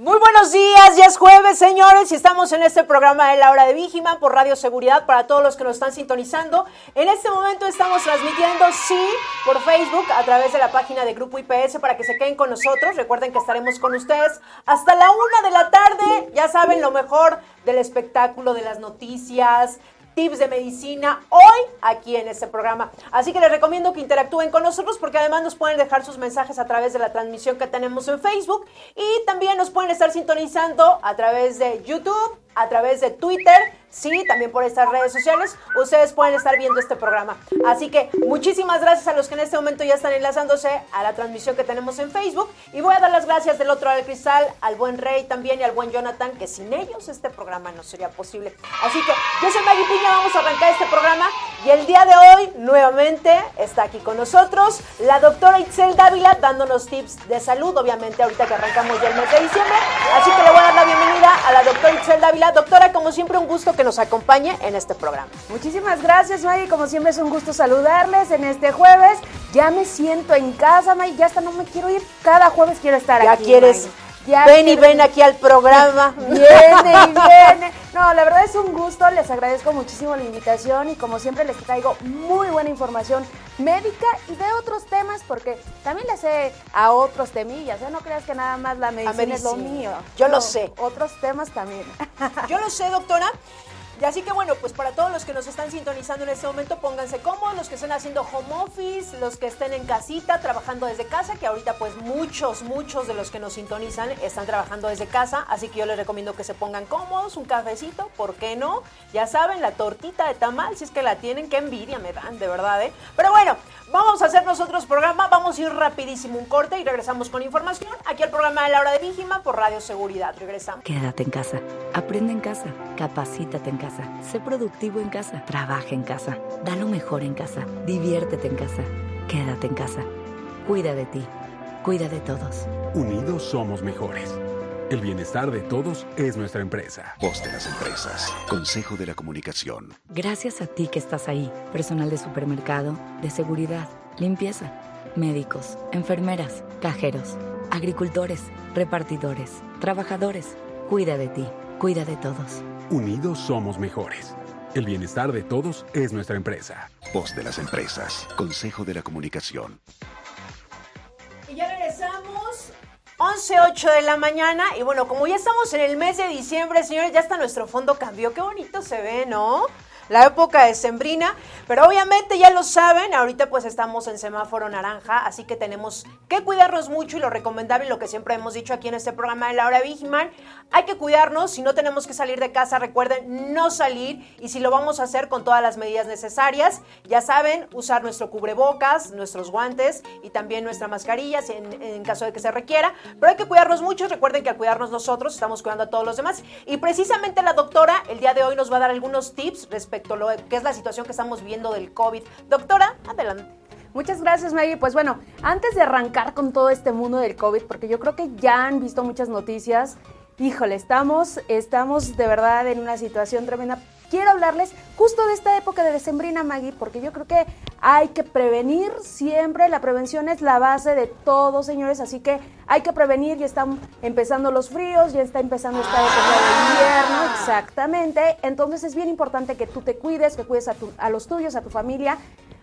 Muy buenos días, ya es jueves, señores, y estamos en este programa de la hora de Vigiman por Radio Seguridad para todos los que nos están sintonizando. En este momento estamos transmitiendo, sí, por Facebook a través de la página de Grupo IPS para que se queden con nosotros. Recuerden que estaremos con ustedes hasta la una de la tarde. Ya saben lo mejor del espectáculo, de las noticias, tips de medicina hoy aquí en este programa. Así que les recomiendo que interactúen con nosotros porque además nos pueden dejar sus mensajes a través de la transmisión que tenemos en Facebook y también nos pueden estar sintonizando a través de YouTube, a través de Twitter sí, también por estas redes sociales, ustedes pueden estar viendo este programa. Así que muchísimas gracias a los que en este momento ya están enlazándose a la transmisión que tenemos en Facebook. Y voy a dar las gracias del otro lado del cristal al buen Rey también y al buen Jonathan, que sin ellos este programa no sería posible. Así que yo soy Maggie Piña, vamos a arrancar este programa. Y el día de hoy, nuevamente, está aquí con nosotros la doctora Itzel Dávila dándonos tips de salud, obviamente ahorita que arrancamos ya el mes de diciembre. Así que le voy a dar la bienvenida a la doctora Itzel Dávila. Doctora, como siempre, un gusto que nos acompañe en este programa. Muchísimas gracias, May. Como siempre es un gusto saludarles en este jueves. Ya me siento en casa, May. Ya hasta no me quiero ir. Cada jueves quiero estar aquí. Ya quieres. Ven y ven aquí al programa. Viene y viene. No, la verdad es un gusto. Les agradezco muchísimo la invitación y como siempre les traigo muy buena información médica y de otros temas porque también le sé a otros temillas. ¿eh? No creas que nada más la medicina, es lo mío. Yo lo sé. Otros temas también. Yo lo sé, doctora. Y así que bueno, pues para todos los que nos están sintonizando en este momento, pónganse cómodos, los que estén haciendo home office, los que estén en casita, trabajando desde casa, que ahorita pues muchos, muchos de los que nos sintonizan están trabajando desde casa, así que yo les recomiendo que se pongan cómodos, un cafecito, ¿por qué no? Ya saben, la tortita de tamal, si es que la tienen, qué envidia me dan, de verdad, ¿eh? Pero bueno, vamos a hacer nosotros programa, vamos a ir rapidísimo un corte y regresamos con información aquí al programa de la hora de Víjima por Radio Seguridad. Regresamos. Quédate en casa, aprende en casa, capacítate en casa Sé productivo en casa. Trabaja en casa. Da lo mejor en casa. Diviértete en casa. Quédate en casa. Cuida de ti. Cuida de todos. Unidos somos mejores. El bienestar de todos es nuestra empresa. Voz de las empresas. Consejo de la Comunicación. Gracias a ti que estás ahí. Personal de supermercado, de seguridad, limpieza, médicos, enfermeras, cajeros, agricultores, repartidores, trabajadores. Cuida de ti. Cuida de todos. Unidos somos mejores. El bienestar de todos es nuestra empresa. Voz de las empresas. Consejo de la Comunicación. 11.08 de la mañana. Y bueno, como ya estamos en el mes de diciembre, señores, ya está nuestro fondo cambió. Qué bonito se ve, ¿no? La época de sembrina, pero obviamente ya lo saben, ahorita pues estamos en semáforo naranja, así que tenemos que cuidarnos mucho y lo recomendable, lo que siempre hemos dicho aquí en este programa de la hora Vigiman, hay que cuidarnos, si no tenemos que salir de casa, recuerden no salir y si lo vamos a hacer con todas las medidas necesarias, ya saben, usar nuestro cubrebocas, nuestros guantes y también nuestra mascarilla en, en caso de que se requiera, pero hay que cuidarnos mucho, recuerden que al cuidarnos nosotros estamos cuidando a todos los demás y precisamente la doctora el día de hoy nos va a dar algunos tips respecto que es la situación que estamos viendo del COVID. Doctora, adelante. Muchas gracias, Maggie. Pues bueno, antes de arrancar con todo este mundo del COVID, porque yo creo que ya han visto muchas noticias, híjole, estamos, estamos de verdad en una situación tremenda quiero hablarles justo de esta época de decembrina, Maggie, porque yo creo que hay que prevenir siempre, la prevención es la base de todo, señores, así que hay que prevenir, ya están empezando los fríos, ya está empezando esta época de invierno, exactamente, entonces es bien importante que tú te cuides, que cuides a, a los tuyos, a tu familia,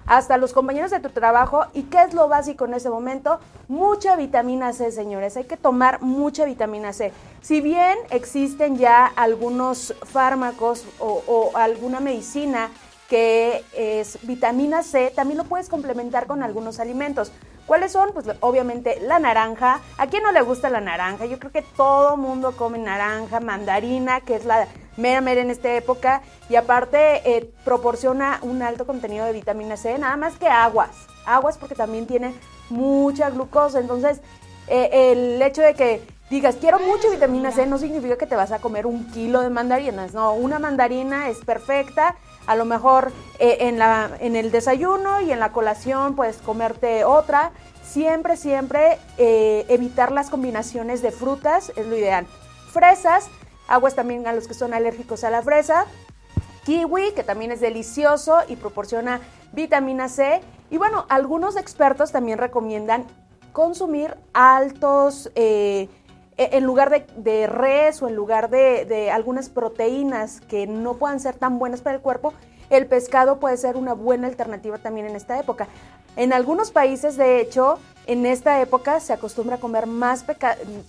hasta los compañeros de tu trabajo. ¿Y qué es lo básico en ese momento? Mucha vitamina C, señores. Hay que tomar mucha vitamina C. Si bien existen ya algunos fármacos o, alguna medicina que es vitamina C, también lo puedes complementar con algunos alimentos. ¿Cuáles son? Pues obviamente la naranja. ¿A quién no le gusta la naranja? Yo creo que todo mundo come naranja, mandarina, que es la mera mera en esta época. Y aparte eh, proporciona un alto contenido de vitamina C, nada más que aguas. Aguas porque también tiene mucha glucosa. Entonces, eh, el hecho de que digas, quiero mucha vitamina C, no significa que te vas a comer un kilo de mandarinas. No, una mandarina es perfecta. A lo mejor eh, en, la, en el desayuno y en la colación puedes comerte otra. Siempre, siempre evitar las combinaciones de frutas es lo ideal. Fresas, aguas también a los que son alérgicos a la fresa. Kiwi, que también es delicioso y proporciona vitamina C. Y bueno, algunos expertos también recomiendan consumir altos, eh, e, en lugar de, res o en lugar de, de, algunas proteínas que no puedan ser tan buenas para el cuerpo, el pescado puede ser una buena alternativa también en esta época. En algunos países, de hecho, en esta época se acostumbra a comer más,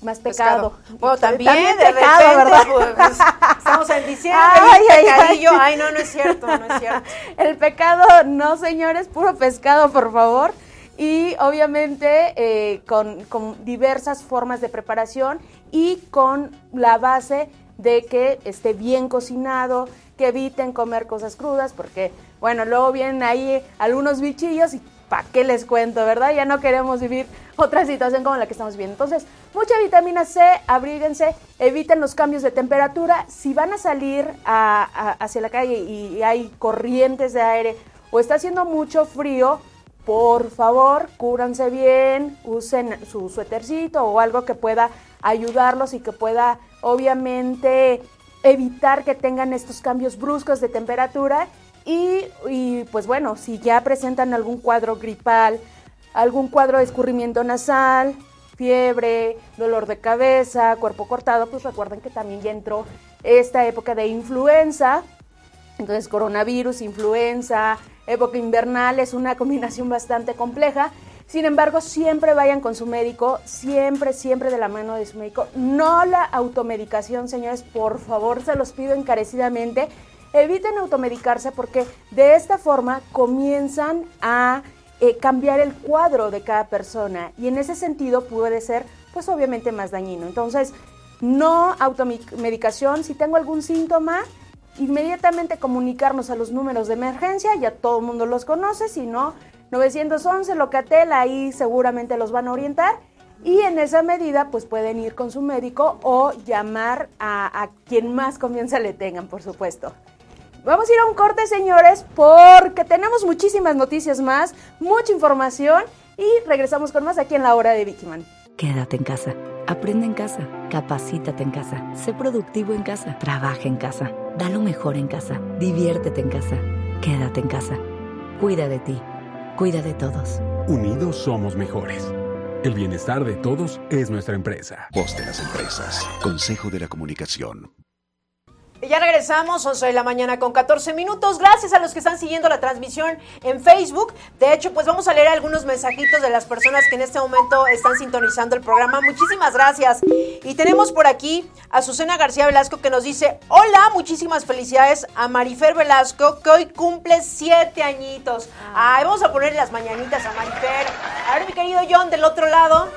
más pecado. Bueno, también, de pecado, ¿verdad? Pues, estamos en diciembre, ay, ay, ay, no, no es cierto, no es cierto. El pecado, no señores, puro pescado, por favor y obviamente eh, con, diversas formas de preparación y con la base de que esté bien cocinado, que eviten comer cosas crudas, porque, bueno, luego vienen ahí algunos bichillos y ¿para qué les cuento, verdad? Ya no queremos vivir otra situación como la que estamos viviendo. Entonces, mucha vitamina C, abríguense, eviten los cambios de temperatura. Si van a salir hacia la calle y hay corrientes de aire o está haciendo mucho frío, por favor, cúbranse bien, usen su suétercito o algo que pueda ayudarlos y que pueda, obviamente, evitar que tengan estos cambios bruscos de temperatura. Y, pues bueno, si ya presentan algún cuadro gripal, algún cuadro de escurrimiento nasal, fiebre, dolor de cabeza, cuerpo cortado, pues recuerden que también ya entró esta época de influenza. Entonces, coronavirus, influenza, época invernal es una combinación bastante compleja. Sin embargo, siempre vayan con su médico, siempre, siempre de la mano de su médico. No la automedicación, señores, por favor, se los pido encarecidamente. Eviten automedicarse porque de esta forma comienzan a eh, cambiar el cuadro de cada persona y en ese sentido puede ser, pues obviamente, más dañino. Entonces, no automedicación. Si tengo algún síntoma, inmediatamente comunicarnos a los números de emergencia, ya todo el mundo los conoce, si no, 911, Locatel, ahí seguramente los van a orientar. Y en esa medida, pues pueden ir con su médico o llamar a, a quien más confianza le tengan, por supuesto. Vamos a ir a un corte, señores, porque tenemos muchísimas noticias más, mucha información y regresamos con más aquí en la hora de Vikiman. Quédate en casa, aprende en casa, capacítate en casa, sé productivo en casa, trabaja en casa. Da lo mejor en casa. Diviértete en casa. Quédate en casa. Cuida de ti. Cuida de todos. Unidos somos mejores. El bienestar de todos es nuestra empresa. Voz de las empresas. Consejo de la Comunicación. Ya regresamos, 11 de la mañana con 14 minutos. Gracias a los que están siguiendo la transmisión en Facebook. De hecho, pues vamos a leer algunos mensajitos de las personas que en este momento están sintonizando el programa. Muchísimas gracias. Y tenemos por aquí a Susana García Velasco que nos dice, hola, muchísimas felicidades a Marifer Velasco que hoy cumple siete añitos. Ay, vamos a poner las mañanitas a Marifer. A ver, mi querido John, del otro lado.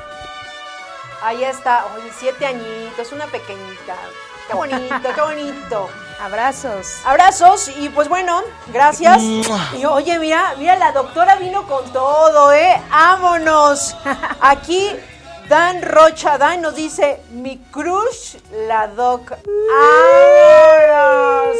Ahí está, oye, siete añitos, una pequeñita. Qué bonito, qué bonito. Abrazos. Abrazos y pues bueno, gracias. Y oye, mira, mira, la doctora vino con todo, ¿eh? ¡Vámonos! Aquí Dan Rocha Dan nos dice, mi crush, la doc. ¡Vámonos!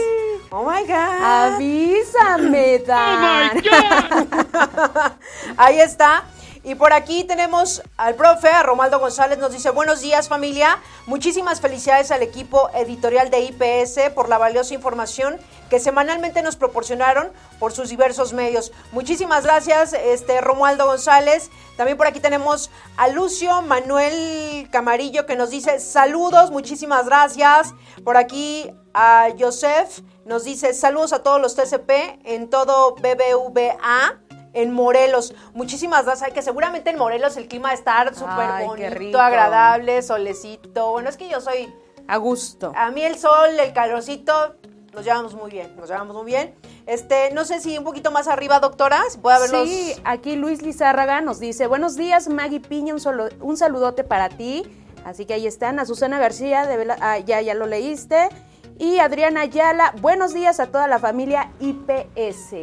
Oh my God. Avísame, Dan. Oh my God. Ahí está. Y por aquí tenemos al profe, a Romaldo González, nos dice, buenos días familia, muchísimas felicidades al equipo editorial de IPS por la valiosa información que semanalmente nos proporcionaron por sus diversos medios. Muchísimas gracias, este Romualdo González. También por aquí tenemos a Lucio Manuel Camarillo que nos dice saludos, muchísimas gracias. Por aquí a Joseph nos dice saludos a todos los TCP en todo BBVA en Morelos. Muchísimas gracias. Ay, que seguramente en Morelos el clima va a estar súper bonito, agradable, solecito. Bueno, es que yo soy... A gusto. A mí el sol, el calorcito, nos llevamos muy bien, nos llevamos muy bien. Este, no sé si un poquito más arriba, doctora, si puede haberlos... Sí, aquí Luis Lizárraga nos dice, buenos días, Maggie Piña, un, solo, un saludote para ti. Así que ahí están, a Susana García, de ah, ya, ya lo leíste. Y Adriana Ayala, buenos días a toda la familia IPS.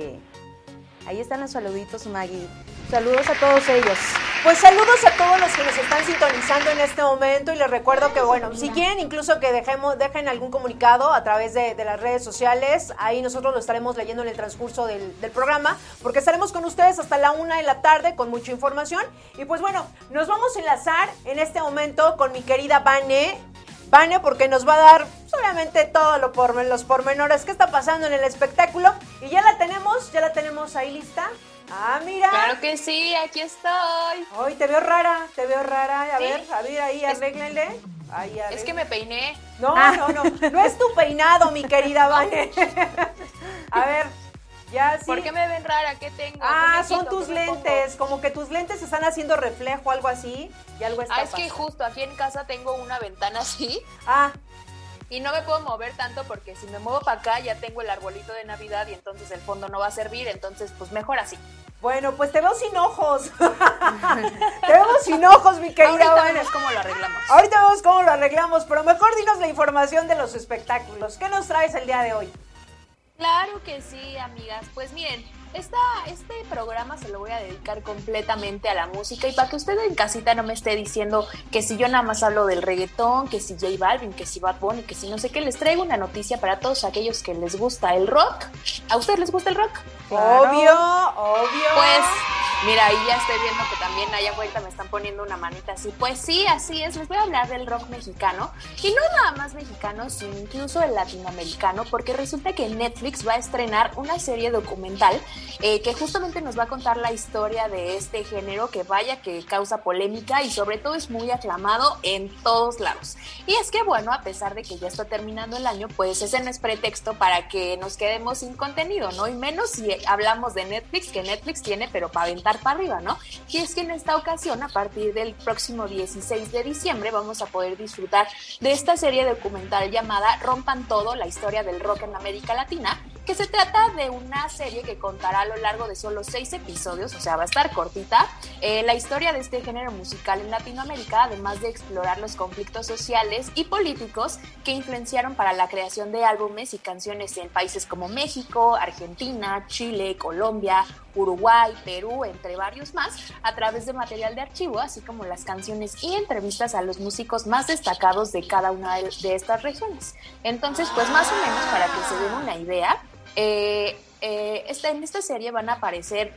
Ahí están los saluditos, Maggie. Saludos a todos ellos. Pues saludos a todos los que nos están sintonizando en este momento y les recuerdo que, bueno, si quieren incluso que dejemos, dejen algún comunicado a través de, de las redes sociales, ahí nosotros lo estaremos leyendo en el transcurso del, del programa, porque estaremos con ustedes hasta la una de la tarde con mucha información. Y pues bueno, nos vamos a enlazar en este momento con mi querida Vane. Vane, porque nos va a dar solamente todo lo por, los pormenores que está pasando en el espectáculo. Y ya la tenemos, ya la tenemos ahí lista. Ah, mira. Claro que sí, aquí estoy. Ay, te veo rara, te veo rara. A ¿Sí? ver, a ver, ahí, arréglenle. Ahí, Es que me peiné. No, no, no. No es tu peinado, mi querida Vane. A ver, ya sí. ¿Por qué me ven rara? ¿Qué tengo? Ah, ¿Qué me son tus lentes. Como que tus lentes están haciendo reflejo, algo así. Y algo está Ah, es que justo aquí en casa tengo una ventana así Ah, y no me puedo mover tanto porque si me muevo para acá ya tengo el arbolito de Navidad y entonces el fondo no va a servir, entonces pues mejor así. bueno, pues te veo sin ojos. te veo sin ojos, mi querida Ahorita Vane. vemos cómo lo arreglamos. Ahorita vemos cómo lo arreglamos, pero mejor dinos la información de los espectáculos. ¿Qué nos traes el día de hoy? Claro que sí, amigas. Pues miren, esta, este programa se lo voy a dedicar completamente a la música y para que usted en casita no me esté diciendo que si yo nada más hablo del reggaetón, que si J Balvin, que si Bad Bunny, que si no sé qué, les traigo una noticia para todos aquellos que les gusta el rock. ¿A ustedes les gusta el rock? Obvio, obvio. Pues, mira, ahí ya estoy viendo que también allá afuera me están poniendo una manita así. Pues sí, así es. Les voy a hablar del rock mexicano. Y no nada más mexicano, sino incluso el latinoamericano, porque resulta que Netflix va a estrenar una serie documental eh, que justamente nos va a contar la historia de este género que vaya que causa polémica y sobre todo es muy aclamado en todos lados. Y es que bueno, a pesar de que ya está terminando el año, pues ese no es pretexto para que nos quedemos sin contenido, ¿no? Y menos si hablamos de Netflix, que Netflix tiene, pero para aventar para arriba, ¿no? Y es que en esta ocasión, a partir del próximo 16 de diciembre, vamos a poder disfrutar de esta serie documental llamada Rompan Todo, la historia del rock en América Latina, que se trata de una serie que a lo largo de solo seis episodios, o sea, va a estar cortita, eh, la historia de este género musical en Latinoamérica, además de explorar los conflictos sociales y políticos que influenciaron para la creación de álbumes y canciones en países como México, Argentina, Chile, Colombia, Uruguay, Perú, entre varios más, a través de material de archivo, así como las canciones y entrevistas a los músicos más destacados de cada una de de estas regiones. Entonces, pues más o menos para que se den una idea, eh, eh, en esta serie van a aparecer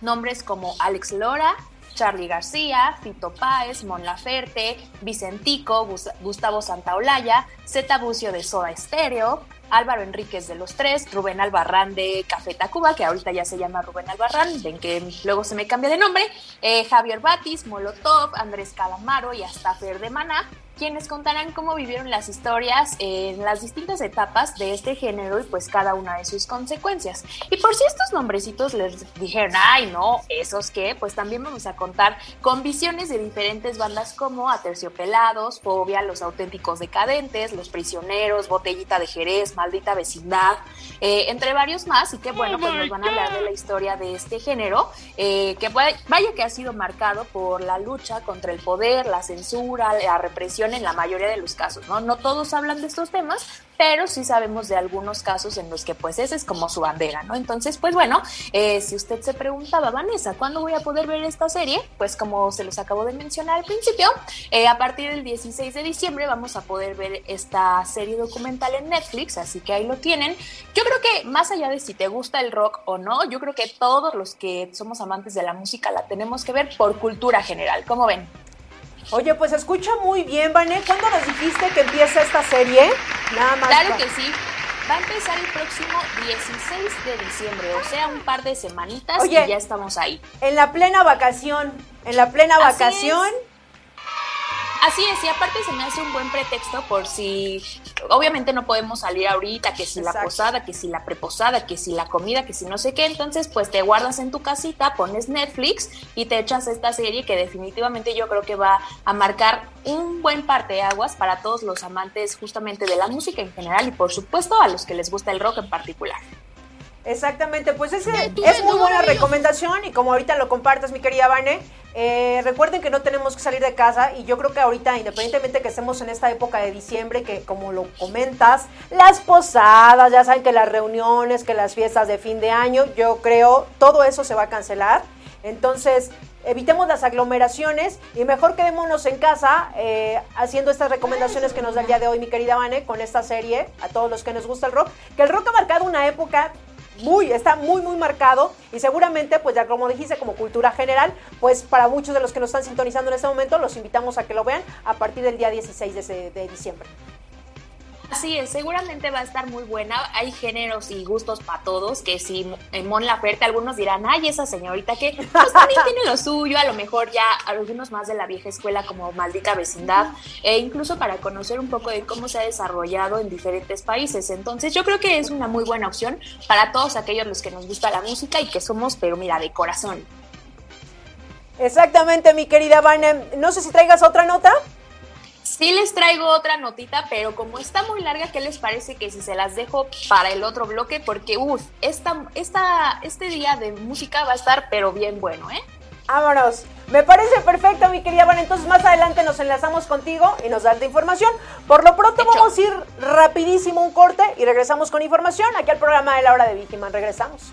nombres como Alex Lora, Charlie García, Fito Páez, Mon Laferte, Vicentico, Gus- Gustavo Santaolalla, Zeta Bucio de Soda Estéreo, Álvaro Enríquez de Los Tres, Rubén Albarrán de Café Tacuba, que ahorita ya se llama Rubén Albarrán, ven que luego se me cambia de nombre, eh, Javier Batis, Molotov, Andrés Calamaro y hasta Fer de Maná, quienes contarán cómo vivieron las historias en las distintas etapas de este género y pues cada una de sus consecuencias. Y por si estos nombrecitos les dijeron, ay no, esos qué, pues también vamos a contar con visiones de diferentes bandas como Aterciopelados, Fobia, Los Auténticos Decadentes, Los Prisioneros, Botellita de Jerez, Maldita Vecindad, eh, entre varios más, y que bueno, pues nos van a hablar de la historia de este género, eh, que vaya que ha sido marcado por la lucha contra el poder, la censura, la represión en la mayoría de los casos, ¿no? No todos hablan de estos temas, pero sí sabemos de algunos casos en los que pues ese es como su bandera, ¿no? Entonces, pues bueno, eh, si usted se preguntaba, Vanessa, ¿cuándo voy a poder ver esta serie? Pues como se los acabo de mencionar al principio, eh, a partir del 16 de diciembre vamos a poder ver esta serie documental en Netflix, así que ahí lo tienen. Yo creo que más allá de si te gusta el rock o no, yo creo que todos los que somos amantes de la música la tenemos que ver por cultura general, ¿cómo ven? Oye, pues escucha muy bien, Vané. ¿Cuándo nos dijiste que empieza esta serie? Nada más. Claro que sí. Va a empezar el próximo 16 de diciembre, o sea, un par de semanitas Oye. y ya estamos ahí. En la plena vacación. En la plena Así vacación. Así es, y aparte se me hace un buen pretexto por si, obviamente no podemos salir ahorita, que si la posada, que si la preposada, que si la comida, que si no sé qué, entonces pues te guardas en tu casita, pones Netflix y te echas esta serie que definitivamente yo creo que va a marcar un buen parteaguas para todos los amantes justamente de la música en general y por supuesto a los que les gusta el rock en particular. Exactamente, pues ese es muy buena recomendación y como ahorita lo compartes, mi querida Vane, eh, recuerden que no tenemos que salir de casa y yo creo que ahorita, independientemente que estemos en esta época de diciembre, que como lo comentas, las posadas, ya saben que las reuniones, que las fiestas de fin de año, yo creo todo eso se va a cancelar. Entonces, evitemos las aglomeraciones y mejor quedémonos en casa eh, haciendo estas recomendaciones que nos da el día de hoy mi querida Vane con esta serie, a todos los que nos gusta el rock, que el rock ha marcado una época muy, está muy, muy marcado y seguramente, pues ya como dijiste, como cultura general, pues para muchos de los que nos están sintonizando en este momento, los invitamos a que lo vean a partir del día 16 de, de diciembre. Así es, seguramente va a estar muy buena. Hay géneros y gustos para todos, que si en Mon Laferte algunos dirán, ay, esa señorita que pues también tiene lo suyo, a lo mejor ya algunos más de la vieja escuela como Maldita Vecindad, e incluso para conocer un poco de cómo se ha desarrollado en diferentes países. Entonces yo creo que es una muy buena opción para todos aquellos los que nos gusta la música y que somos, pero mira, de corazón. Exactamente, mi querida Vanem. No sé si traigas otra nota. Sí les traigo otra notita, pero como está muy larga, ¿qué les parece que si se las dejo para el otro bloque? Porque, uff, esta, esta, este día de música va a estar pero bien bueno, ¿eh? Vámonos. Me parece perfecto, mi querida Van. Entonces más adelante nos enlazamos contigo y nos das la información. Por lo pronto vamos a ir rapidísimo un corte y regresamos con información aquí al programa de la hora de Vigiman. Regresamos.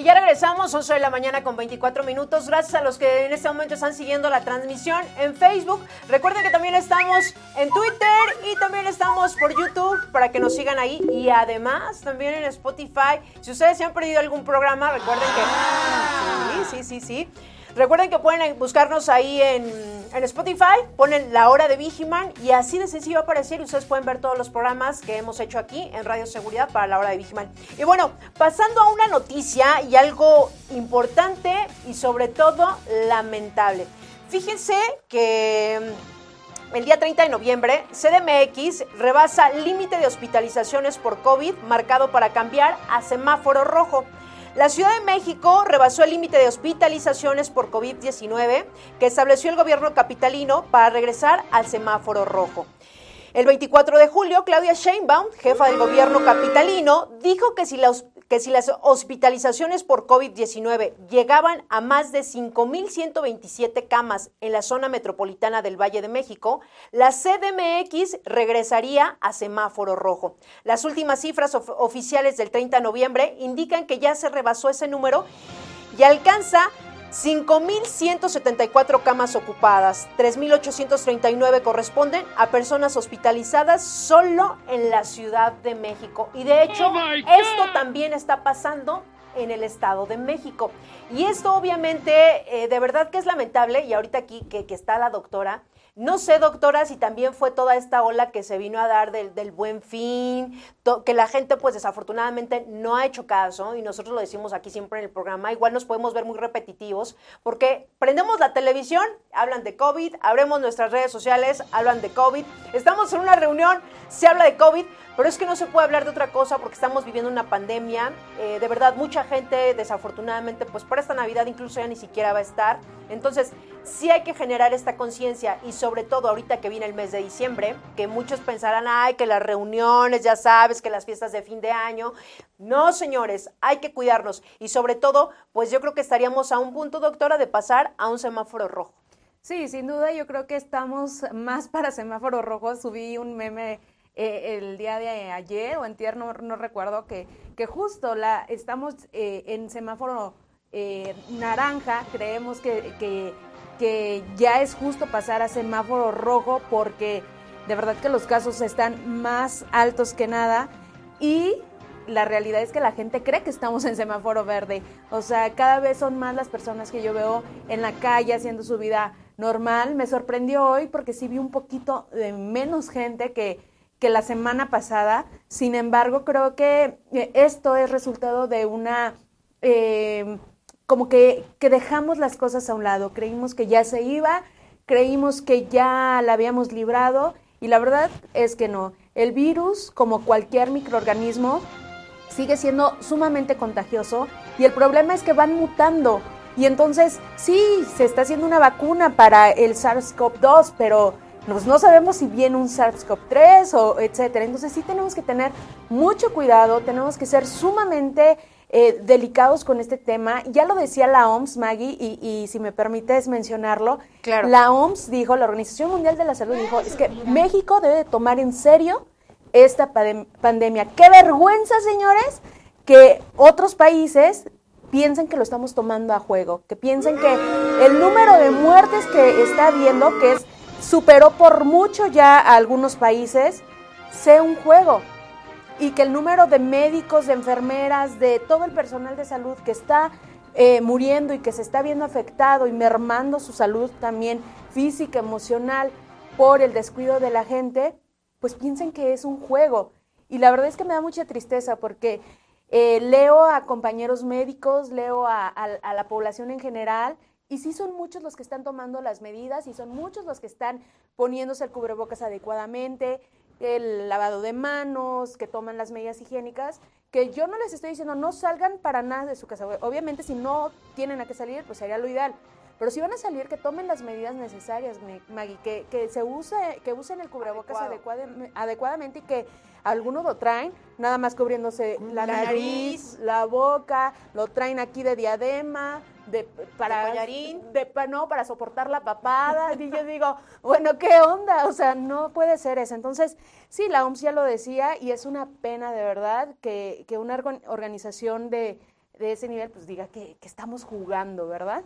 Y ya regresamos, 11 de la mañana con 24 minutos. Gracias a los que en este momento están siguiendo la transmisión en Facebook. Recuerden que también estamos en Twitter y también estamos por YouTube para que nos sigan ahí. Y además también en Spotify. Si ustedes se han perdido algún programa, recuerden que... Sí, sí, sí, sí. Recuerden que pueden buscarnos ahí en, en, Spotify, ponen la hora de Vigiman y así de sencillo aparecer y ustedes pueden ver todos los programas que hemos hecho aquí en Radio Seguridad para la hora de Vigiman. Y bueno, pasando a una noticia y algo importante y sobre todo lamentable. Fíjense que mm, el día 30 de noviembre, CDMX rebasa límite de hospitalizaciones por COVID marcado para cambiar a semáforo rojo. La Ciudad de México rebasó el límite de hospitalizaciones por COVID-19 que estableció el gobierno capitalino para regresar al semáforo rojo. El 24 de julio, Claudia Sheinbaum, jefa del gobierno capitalino, dijo que si, que si las hospitalizaciones por COVID-19 llegaban a más de 5.127 camas en la zona metropolitana del Valle de México, la CDMX regresaría a semáforo rojo. Las últimas cifras of oficiales del 30 de noviembre indican que ya se rebasó ese número y alcanza 5.174 camas ocupadas, 3.839 corresponden a personas hospitalizadas solo en la Ciudad de México. Y de hecho, oh esto también está pasando en el Estado de México. Y esto obviamente, eh, de verdad que es lamentable, y ahorita aquí que, que está la doctora, no sé, doctora, si también fue toda esta ola que se vino a dar del, buen fin, que la gente pues desafortunadamente no ha hecho caso y nosotros lo decimos aquí siempre en el programa, igual nos podemos ver muy repetitivos porque prendemos la televisión, hablan de COVID, abremos nuestras redes sociales, hablan de COVID, estamos en una reunión, se habla de COVID, pero es que no se puede hablar de otra cosa porque estamos viviendo una pandemia, eh, de verdad mucha gente desafortunadamente pues para esta Navidad incluso ya ni siquiera va a estar, entonces sí hay que generar esta conciencia y sobre todo ahorita que viene el mes de diciembre, que muchos pensarán, ay, que las reuniones, ya sabes, que las fiestas de fin de año. No, señores, hay que cuidarnos y sobre todo, pues yo creo que estaríamos a un punto, doctora, de pasar a un semáforo rojo. Sí, sin duda yo creo que estamos más para semáforo rojo. Subí un meme eh, el día de ayer o en tierno, no, recuerdo, que, que justo la, estamos eh, en semáforo eh, naranja, creemos que, que que ya es justo pasar a semáforo rojo porque de verdad que los casos están más altos que nada y la realidad es que la gente cree que estamos en semáforo verde. O sea, cada vez son más las personas que yo veo en la calle haciendo su vida normal. Me sorprendió hoy porque sí vi un poquito de menos gente que, que la semana pasada. Sin embargo, creo que eh, esto es resultado de una... Eh, como que, dejamos las cosas a un lado, creímos que ya se iba, creímos que ya la habíamos librado y la verdad es que no. El virus, como cualquier microorganismo, sigue siendo sumamente contagioso y el problema es que van mutando. Y entonces, sí, se está haciendo una vacuna para el SARS-CoV-2, pero pues no sabemos si viene un SARS-CoV-3 o etcétera. Entonces sí tenemos que tener mucho cuidado, tenemos que ser sumamente eh, delicados con este tema. Ya lo decía la OMS, Maggie, y, si me permites mencionarlo, claro. la OMS dijo, la Organización Mundial de la Salud dijo, es que México debe tomar en serio esta pandemia. ¡Qué vergüenza, señores! Que otros países piensen que lo estamos tomando a juego, que piensen que el número de muertes que está habiendo, que es superó por mucho ya a algunos países, sea un juego y que el número de médicos, de enfermeras, de todo el personal de salud que está eh, muriendo y que se está viendo afectado y mermando su salud también física, emocional, por el descuido de la gente, pues piensen que es un juego. Y la verdad es que me da mucha tristeza porque eh, leo a compañeros médicos, leo a, la población en general, y sí son muchos los que están tomando las medidas y son muchos los que están poniéndose el cubrebocas adecuadamente, el lavado de manos, que toman las medidas higiénicas, que yo no les estoy diciendo no salgan para nada de su casa. Obviamente si no tienen a qué salir, pues sería lo ideal. Pero si van a salir, que tomen las medidas necesarias, Maggie, que, que se use, que usen el cubrebocas adecuadamente y que algunos lo traen, nada más cubriéndose la, nariz, la boca, lo traen aquí de diadema, de para de, no para soportar la papada. Y yo digo bueno qué onda o sea no puede ser eso. Entonces sí la OMS ya lo decía y es una pena de verdad que, que una organización de, de ese nivel pues diga que, que estamos jugando verdad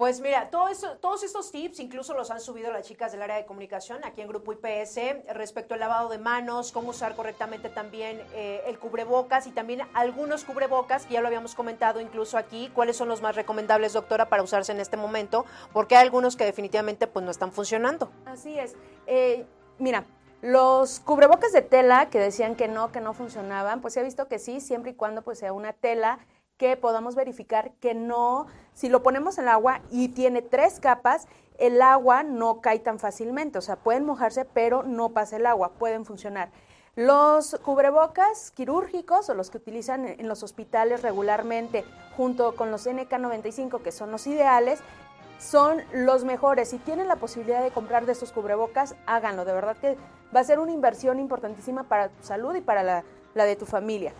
pues mira, todos estos tips incluso los han subido las chicas del área de comunicación aquí en Grupo IPS respecto al lavado de manos, cómo usar correctamente también eh, el cubrebocas y también algunos cubrebocas, que ya lo habíamos comentado incluso aquí, cuáles son los más recomendables, doctora, para usarse en este momento, porque hay algunos que definitivamente pues no están funcionando. Así es. Eh, mira, los cubrebocas de tela que decían que no, que no funcionaban, pues se ha visto que sí, siempre y cuando pues sea una tela que podamos verificar que no, si lo ponemos en el agua y tiene tres capas, el agua no cae tan fácilmente, o sea, pueden mojarse, pero no pasa el agua, pueden funcionar. Los cubrebocas quirúrgicos o los que utilizan en los hospitales regularmente, junto con los NK95, que son los ideales, son los mejores. Si tienen la posibilidad de comprar de estos cubrebocas, háganlo. De verdad que va a ser una inversión importantísima para tu salud y para la, la de tu familia.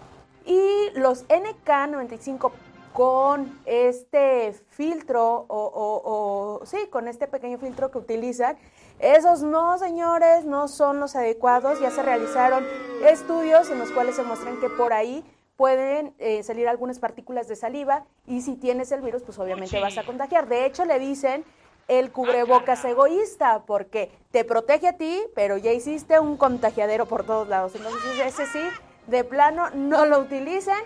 Y los NK95 con este filtro o, sí, con este pequeño filtro que utilizan, esos no, señores, no son los adecuados. Ya se realizaron estudios en los cuales se muestran que por ahí pueden eh, salir algunas partículas de saliva y si tienes el virus, pues obviamente vas a contagiar. De hecho, le dicen el cubrebocas egoísta porque te protege a ti, pero ya hiciste un contagiadero por todos lados. Entonces, ese sí de plano no lo utilicen.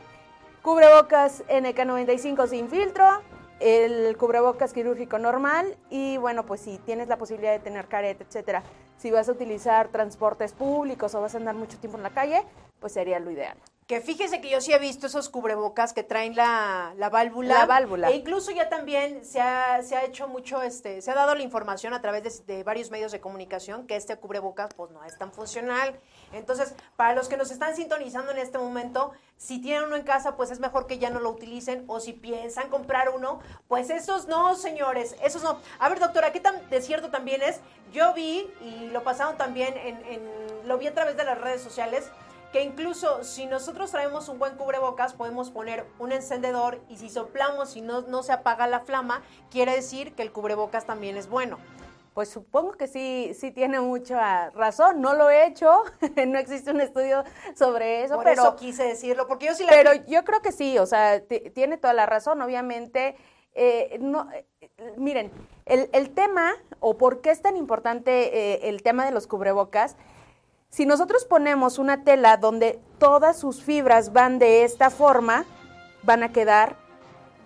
Cubrebocas NK95 sin filtro, el cubrebocas quirúrgico normal y bueno, pues si tienes la posibilidad de tener careta, etcétera, si vas a utilizar transportes públicos o vas a andar mucho tiempo en la calle, pues sería lo ideal. Que fíjese que yo sí he visto esos cubrebocas que traen la, la válvula. La válvula. E incluso ya también se ha, se ha hecho mucho, este, se ha dado la información a través de, de, varios medios de comunicación que este cubrebocas pues no es tan funcional. Entonces, para los que nos están sintonizando en este momento, si tienen uno en casa, pues es mejor que ya no lo utilicen. O si piensan comprar uno, pues esos no, señores, esos no. A ver, doctora, ¿qué tan de cierto también es? Yo vi, y lo pasaron también en, lo vi a través de las redes sociales, que incluso si nosotros traemos un buen cubrebocas, podemos poner un encendedor y si soplamos y no, no se apaga la flama, quiere decir que el cubrebocas también es bueno. Pues supongo que sí, sí tiene mucha razón. No lo he hecho, no existe un estudio sobre eso, Por pero eso quise decirlo, porque yo sí la Pero yo creo que sí, o sea, tiene toda la razón. Obviamente, eh, no, eh, miren, el, el, tema o por qué es tan importante eh, el tema de los cubrebocas si nosotros ponemos una tela donde todas sus fibras van de esta forma, van a quedar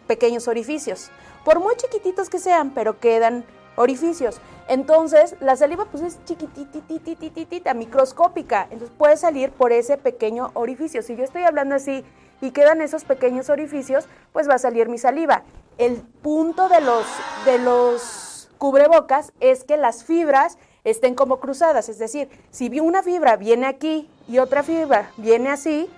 pequeños orificios. Por muy chiquititos que sean, pero quedan orificios. Entonces, la saliva pues es chiquitititititita, microscópica. Entonces puede salir por ese pequeño orificio. Si yo estoy hablando así y quedan esos pequeños orificios, pues va a salir mi saliva. El punto de los, de los cubrebocas es que las fibras estén como cruzadas. Es decir, si una fibra viene aquí y otra fibra viene así,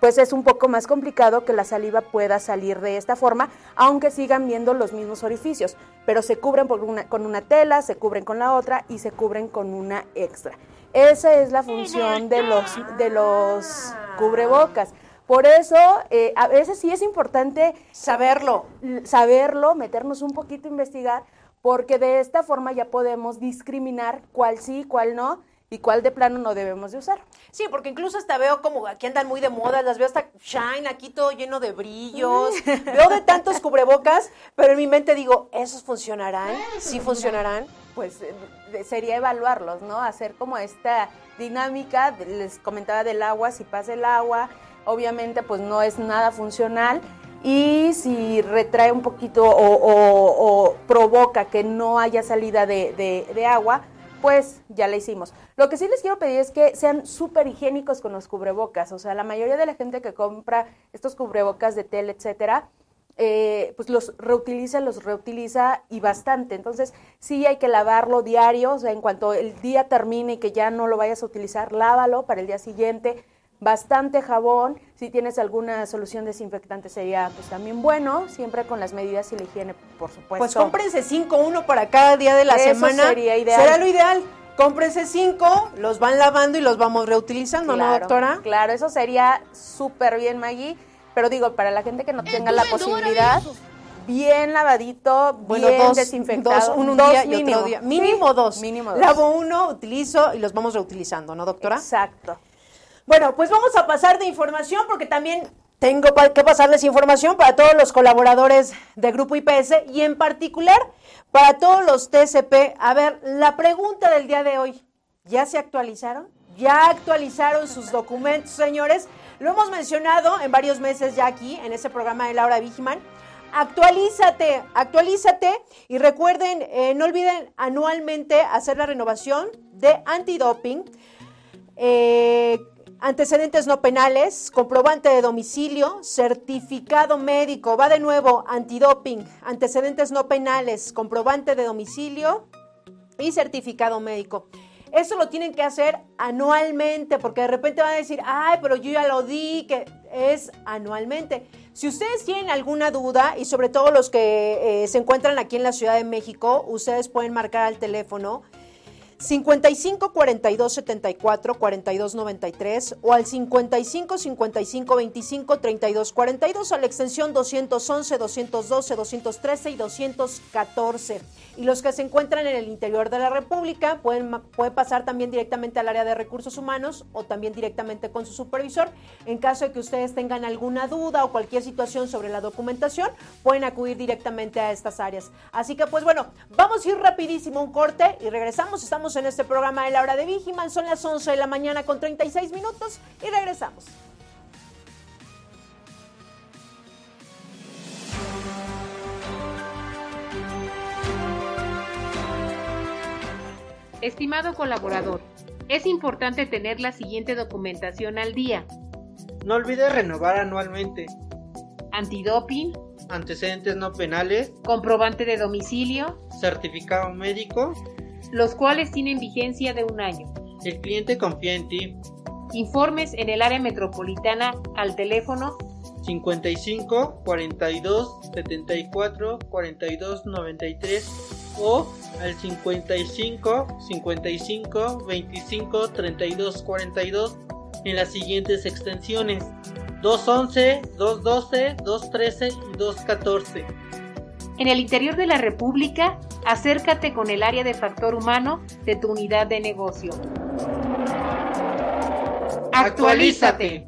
pues es un poco más complicado que la saliva pueda salir de esta forma, aunque sigan viendo los mismos orificios, pero se cubren con una tela, se cubren con la otra y se cubren con una extra. Esa es la función de los, de los cubrebocas. Por eso, eh, a veces sí es importante Saberlo. saberlo, meternos un poquito a investigar, porque de esta forma ya podemos discriminar cuál sí, cuál no y cuál de plano no debemos de usar. Sí, porque incluso hasta veo como aquí andan muy de moda, las veo hasta shine, aquí todo lleno de brillos. veo de tantos cubrebocas, pero en mi mente digo, ¿esos funcionarán? ¿Sí funcionarán? Pues eh, sería evaluarlos, ¿no? Hacer como esta dinámica, les comentaba del agua, si pasa el agua, obviamente pues no es nada funcional. Y si retrae un poquito o, o- o provoca que no haya salida de, de- de agua, pues ya la hicimos. Lo que sí les quiero pedir es que sean súper higiénicos con los cubrebocas. O sea, la mayoría de la gente que compra estos cubrebocas de tela, etcétera, eh, pues los reutiliza, los reutiliza y bastante. Entonces, sí hay que lavarlo diario, o sea, en cuanto el día termine y que ya no lo vayas a utilizar, lávalo para el día siguiente. Bastante jabón, si tienes alguna solución desinfectante sería pues también bueno, siempre con las medidas y la higiene, por supuesto. Pues cómprense cinco, uno para cada día de la Eso semana. sería ideal. Será lo ideal. Cómprense cinco, los van lavando y los vamos reutilizando, ¿no, doctora? Claro, eso sería súper bien, Maggie. Pero digo, para la gente que no tenga la posibilidad, bien lavadito, Bueno, bien dos, desinfectado. dos, uno un dos día y mínimo. otro día. Mínimo Sí, dos. Mínimo dos. Lavo uno, utilizo y los vamos reutilizando, ¿no, doctora? Exacto. Bueno, pues vamos a pasar de información porque también tengo que pasarles información para todos los colaboradores de Grupo IPS y en particular para todos los TCP. A ver, la pregunta del día de hoy, ¿ya se actualizaron? ¿Ya actualizaron sus documentos, señores? Lo hemos mencionado en varios meses ya aquí, en ese programa de Laura Vigiman. Actualízate, actualízate y recuerden, eh, no olviden anualmente hacer la renovación de antidoping eh, antecedentes no penales, comprobante de domicilio, certificado médico, va de nuevo, antidoping, antecedentes no penales, comprobante de domicilio y certificado médico. Eso lo tienen que hacer anualmente, porque de repente van a decir, ay, pero yo ya lo di, que es anualmente. Si ustedes tienen alguna duda, y sobre todo los que eh, se encuentran aquí en la Ciudad de México, ustedes pueden marcar al teléfono 55 42 74 42 93 o al 55 55 25 32 42 a la extensión 211, 212, 213 y 214. Y los que se encuentran en el interior de la República pueden, pueden pasar también directamente al área de recursos humanos o también directamente con su supervisor. En caso de que ustedes tengan alguna duda o cualquier situación sobre la documentación, pueden acudir directamente a estas áreas. Así que pues bueno, vamos a ir rapidísimo un corte y regresamos. Estamos en este programa de la hora de Vigiman. Son las 11 de la mañana con 36 minutos y regresamos. Estimado colaborador, es importante tener la siguiente documentación al día. No olvides renovar anualmente. Antidoping, Antecedentes no penales, comprobante de domicilio, certificado médico. Los cuales tienen vigencia de un año. El cliente confía en ti. Informes en el área metropolitana al teléfono 55 42 74 42 93 o al 55 55 25 32 42 en las siguientes extensiones 211, 212, 213 y 214. En el interior de la República, acércate con el área de factor humano de tu unidad de negocio. Actualízate.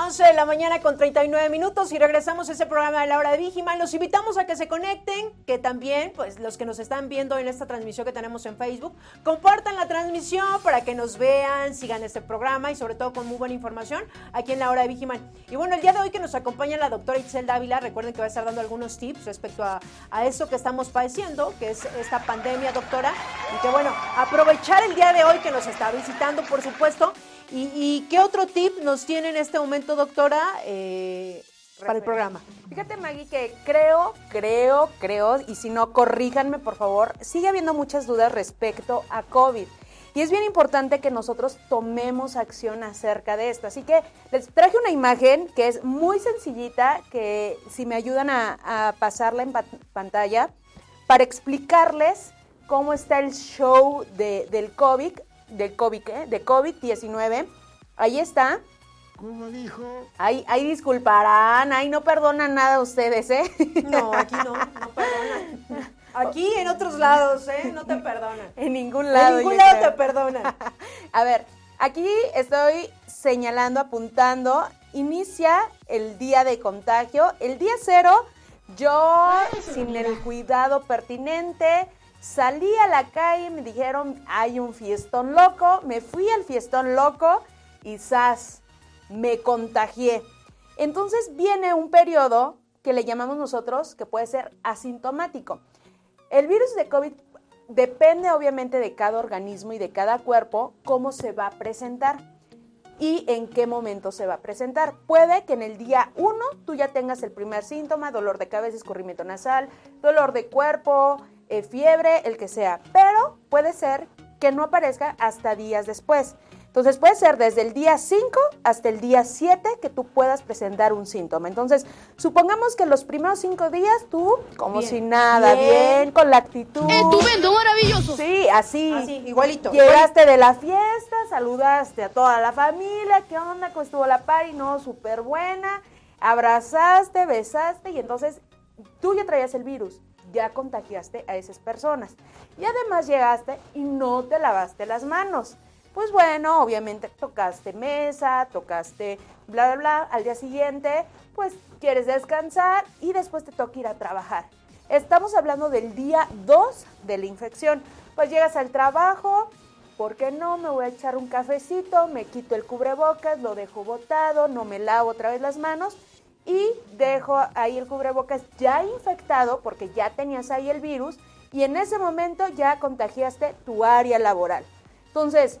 11 de la mañana con 39 minutos y regresamos a ese programa de la hora de Vigiman. Los invitamos a que se conecten, que también, pues los que nos están viendo en esta transmisión que tenemos en Facebook, compartan la transmisión para que nos vean, sigan este programa y sobre todo con muy buena información aquí en la hora de Vigiman. Y bueno, el día de hoy que nos acompaña la doctora Itzel Dávila, recuerden que va a estar dando algunos tips respecto a, a eso que estamos padeciendo, que es esta pandemia, doctora. Y que bueno, aprovechar el día de hoy que nos está visitando, por supuesto. ¿Y, y qué otro tip nos tiene en este momento, doctora, eh, para el programa? Fíjate, Maggie, que creo, creo, creo, y si no, corríjanme, por favor, sigue habiendo muchas dudas respecto a COVID. Y es bien importante que nosotros tomemos acción acerca de esto. Así que les traje una imagen que es muy sencillita, que si me ayudan a, a pasarla en pa- pantalla, para explicarles cómo está el show de- del COVID, del COVID, ¿eh? de COVID-19. Ahí está. Como dijo. Ahí, ahí disculparán, ahí no perdonan nada ustedes, ¿eh? No, aquí no, no perdonan. Aquí en otros lados, ¿eh? No te perdonan. En ningún lado. En ningún lado creo. te perdonan. A ver, aquí estoy señalando, apuntando. Inicia el día de contagio. El día cero, yo, sin el cuidado pertinente, salí a la calle, me dijeron, hay un fiestón loco. Me fui al fiestón loco y ¡zas! Me contagié. Entonces viene un periodo que le llamamos nosotros que puede ser asintomático. El virus de COVID depende obviamente de cada organismo y de cada cuerpo cómo se va a presentar y en qué momento se va a presentar. Puede que en el día 1 tú ya tengas el primer síntoma, dolor de cabeza, escurrimiento nasal, dolor de cuerpo, eh, fiebre, el que sea, pero puede ser que no aparezca hasta días después. Entonces puede ser desde el día 5 hasta el día 7 que tú puedas presentar un síntoma. Entonces, supongamos que los primeros 5 días tú, como Bien. si nada, Bien. bien, con la actitud. Estupendo, maravilloso. Sí, así. Así, igualito. Llegaste de la fiesta, saludaste a toda la familia, ¿qué onda? ¿Cómo estuvo la party? No, súper buena. Abrazaste, besaste y entonces tú ya traías el virus, ya contagiaste a esas personas. Y además llegaste y no te lavaste las manos. Pues bueno, obviamente tocaste mesa, tocaste bla, bla, bla. Al día siguiente, pues quieres descansar y después te toca ir a trabajar. Estamos hablando del día 2 de la infección. Pues llegas al trabajo, ¿por qué no? Me voy a echar un cafecito, me quito el cubrebocas, lo dejo botado, no me lavo otra vez las manos y dejo ahí el cubrebocas ya infectado porque ya tenías ahí el virus y en ese momento ya contagiaste tu área laboral. Entonces,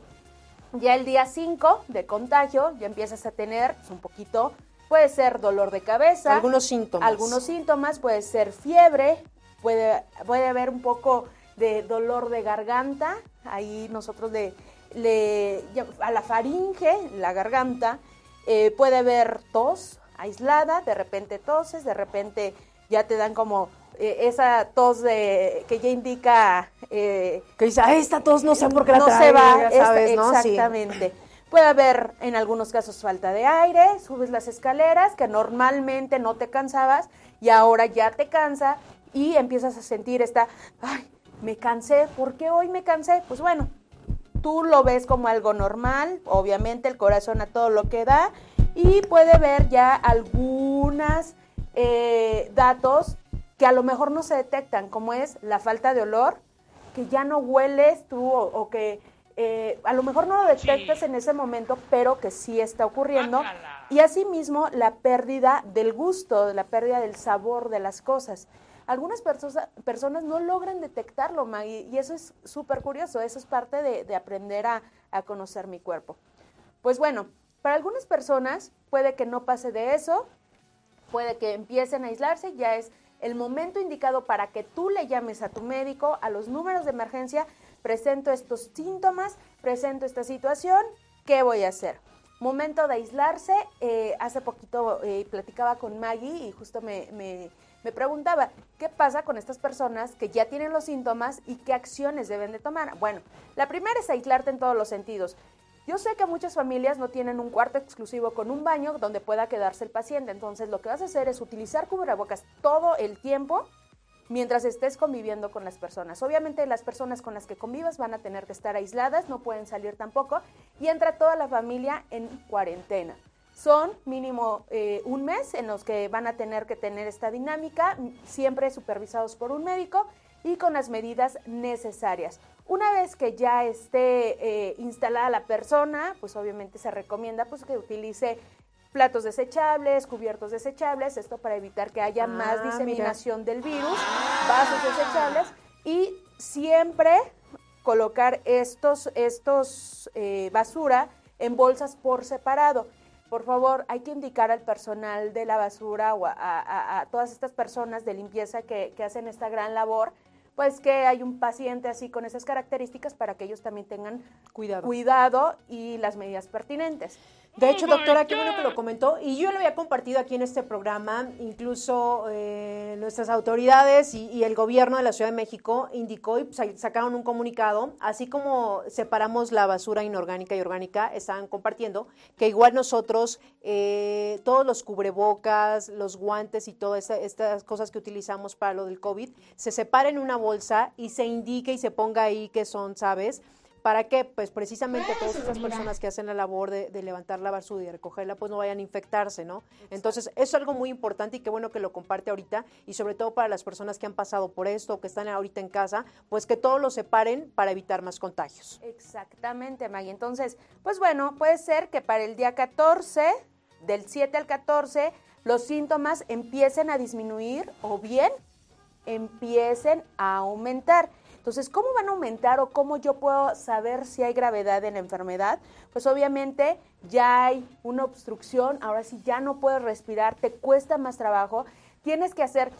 ya el día 5 de contagio ya empiezas a tener pues, un poquito, puede ser dolor de cabeza. Algunos síntomas. Algunos síntomas, puede ser fiebre, puede, puede haber un poco de dolor de garganta, ahí nosotros le, le a la faringe, la garganta, eh, puede haber tos aislada, de repente toses, de repente ya te dan como eh, esa tos de que ya indica eh, Que dice, ah, esta tos no sé por qué la no trae, se va, ya esta- sabes, ¿no? Sí. exactamente. Puede haber en algunos casos falta de aire, subes las escaleras que normalmente no te cansabas y ahora ya te cansa y empiezas a sentir esta, ay, me cansé, ¿por qué hoy me cansé? Pues bueno, tú lo ves como algo normal, obviamente el corazón a todo lo que da y puede haber ya algunas eh, datos que a lo mejor no se detectan, como es la falta de olor, que ya no hueles tú o, o que eh, a lo mejor no lo detectas en ese momento, pero que sí está ocurriendo. Y asimismo la pérdida del gusto, la pérdida del sabor de las cosas. Algunas perso- personas no logran detectarlo, Maggie, y eso es súper curioso, eso es parte de, de aprender a, a conocer mi cuerpo. Pues bueno, para algunas personas puede que no pase de eso, puede que empiecen a aislarse, ya es el momento indicado para que tú le llames a tu médico, a los números de emergencia, presento estos síntomas, presento esta situación, ¿qué voy a hacer? Momento de aislarse, eh, hace poquito eh, platicaba con Maggie y justo me, me- me preguntaba, ¿qué pasa con estas personas que ya tienen los síntomas y qué acciones deben de tomar? Bueno, la primera es aislarte en todos los sentidos. Yo sé que muchas familias no tienen un cuarto exclusivo con un baño donde pueda quedarse el paciente, entonces lo que vas a hacer es utilizar cubrebocas todo el tiempo mientras estés conviviendo con las personas. Obviamente las personas con las que convivas van a tener que estar aisladas, no pueden salir tampoco y entra toda la familia en cuarentena. Son mínimo eh, un mes en los que van a tener que tener esta dinámica, siempre supervisados por un médico y con las medidas necesarias. Una vez que ya esté eh, instalada la persona, pues obviamente se recomienda pues, que utilice platos desechables, cubiertos desechables, esto para evitar que haya Ah, más mira. diseminación del virus, vasos desechables y siempre colocar estos, estos eh, basura en bolsas por separado. Por favor, hay que indicar al personal de la basura o a, a- a todas estas personas de limpieza que, que hacen esta gran labor, pues que hay un paciente así con esas características para que ellos también tengan Cuidado. cuidado y las medidas pertinentes. De hecho, doctora, qué bueno que lo comentó. Y yo lo había compartido aquí en este programa. Incluso eh, nuestras autoridades y, y el gobierno de la Ciudad de México indicó y sa- sacaron un comunicado, así como separamos la basura inorgánica y orgánica, estaban compartiendo que igual nosotros, eh, todos los cubrebocas, los guantes y todas esta- estas cosas que utilizamos para lo del COVID, se separen en una bolsa y se indique y se ponga ahí que son, ¿sabes? ¿Para qué? Pues precisamente todas esas personas que hacen la labor de, de levantar la basura y de recogerla, pues no vayan a infectarse, ¿no? Entonces, eso es algo muy importante y qué bueno que lo comparte ahorita y sobre todo para las personas que han pasado por esto o que están ahorita en casa, pues que todos lo separen para evitar más contagios. Exactamente, Maggie. Entonces, pues bueno, puede ser que para el día 14, del 7 al 14, los síntomas empiecen a disminuir o bien empiecen a aumentar. Entonces, ¿cómo van a aumentar o cómo yo puedo saber si hay gravedad en la enfermedad? Pues obviamente ya hay una obstrucción, ahora sí ya no puedes respirar, te cuesta más trabajo, tienes que hacer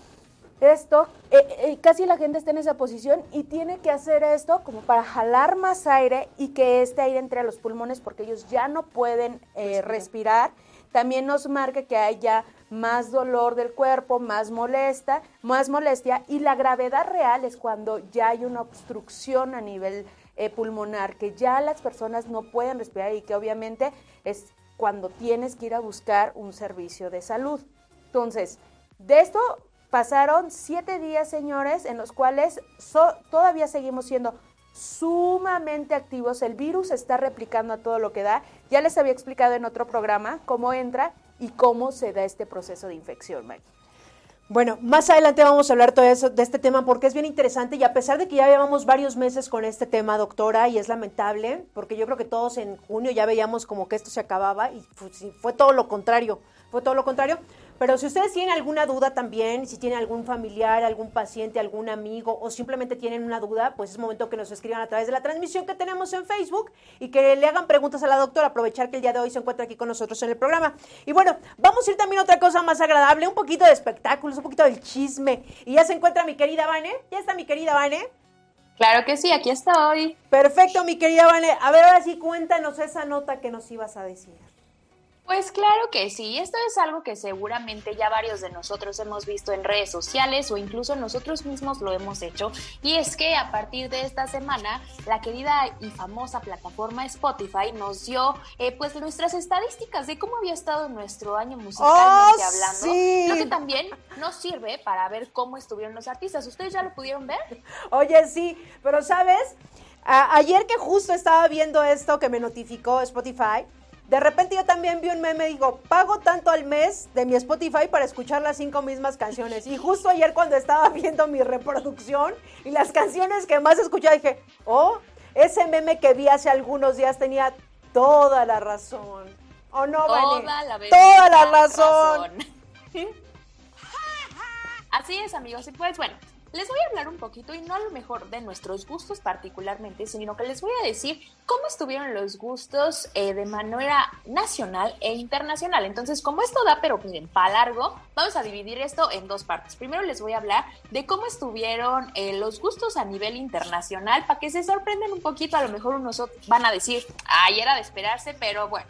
esto, eh, eh, casi la gente está en esa posición y tiene que hacer esto como para jalar más aire y que este aire entre a los pulmones porque ellos ya no pueden eh, respirar. También nos marca que hay ya más dolor del cuerpo, más molesta, más molestia y la gravedad real es cuando ya hay una obstrucción a nivel eh, pulmonar, que ya las personas no pueden respirar y que obviamente es cuando tienes que ir a buscar un servicio de salud. Entonces, de esto pasaron siete días, señores, en los cuales todavía seguimos siendo sumamente activos. El virus está replicando a todo lo que da. Ya les había explicado en otro programa cómo entra y cómo se da este proceso de infección, Maggie. Bueno, más adelante vamos a hablar todo eso, de este tema porque es bien interesante y a pesar de que ya llevamos varios meses con este tema, doctora, y es lamentable, porque yo creo que todos en junio ya veíamos como que esto se acababa y fue, todo lo contrario, fue todo lo contrario. Pero si ustedes tienen alguna duda también, si tienen algún familiar, algún paciente, algún amigo o simplemente tienen una duda, pues es momento que nos escriban a través de la transmisión que tenemos en Facebook y que le hagan preguntas a la doctora, aprovechar que el día de hoy se encuentra aquí con nosotros en el programa. Y bueno, vamos a ir también a otra cosa más agradable, un poquito de espectáculos, un poquito del chisme. Y ya se encuentra mi querida Vane, ya está mi querida Vane. Claro que sí, aquí estoy. Perfecto, mi querida Vane. A ver, ahora sí cuéntanos esa nota que nos ibas a decir. Pues claro que sí, esto es algo que seguramente ya varios de nosotros hemos visto en redes sociales o incluso nosotros mismos lo hemos hecho. Y es que a partir de esta semana, la querida y famosa plataforma Spotify nos dio eh, pues nuestras estadísticas de cómo había estado nuestro año musicalmente ¡Oh, hablando. sí! Lo que también nos sirve para ver cómo estuvieron los artistas. ¿Ustedes ya lo pudieron ver? Oye, sí, pero ¿sabes? A- ayer que justo estaba viendo esto que me notificó Spotify, de repente yo también vi un meme y digo, pago tanto al mes de mi Spotify para escuchar las cinco mismas canciones. Y justo ayer cuando estaba viendo mi reproducción y las canciones que más escuchaba, dije, oh, ese meme que vi hace algunos días tenía toda la razón. ¿O no, Vane? Toda la Toda la bendita razón. Así es, amigos. Y pues bueno, les voy a hablar un poquito y no a lo mejor de nuestros gustos particularmente, sino que les voy a decir cómo estuvieron los gustos eh, de manera nacional e internacional. Entonces, como esto da, pero miren, para largo, vamos a dividir esto en dos partes. Primero les voy a hablar de cómo estuvieron eh, los gustos a nivel internacional, para que se sorprendan un poquito. A lo mejor unos van a decir, ay, era de esperarse, pero bueno,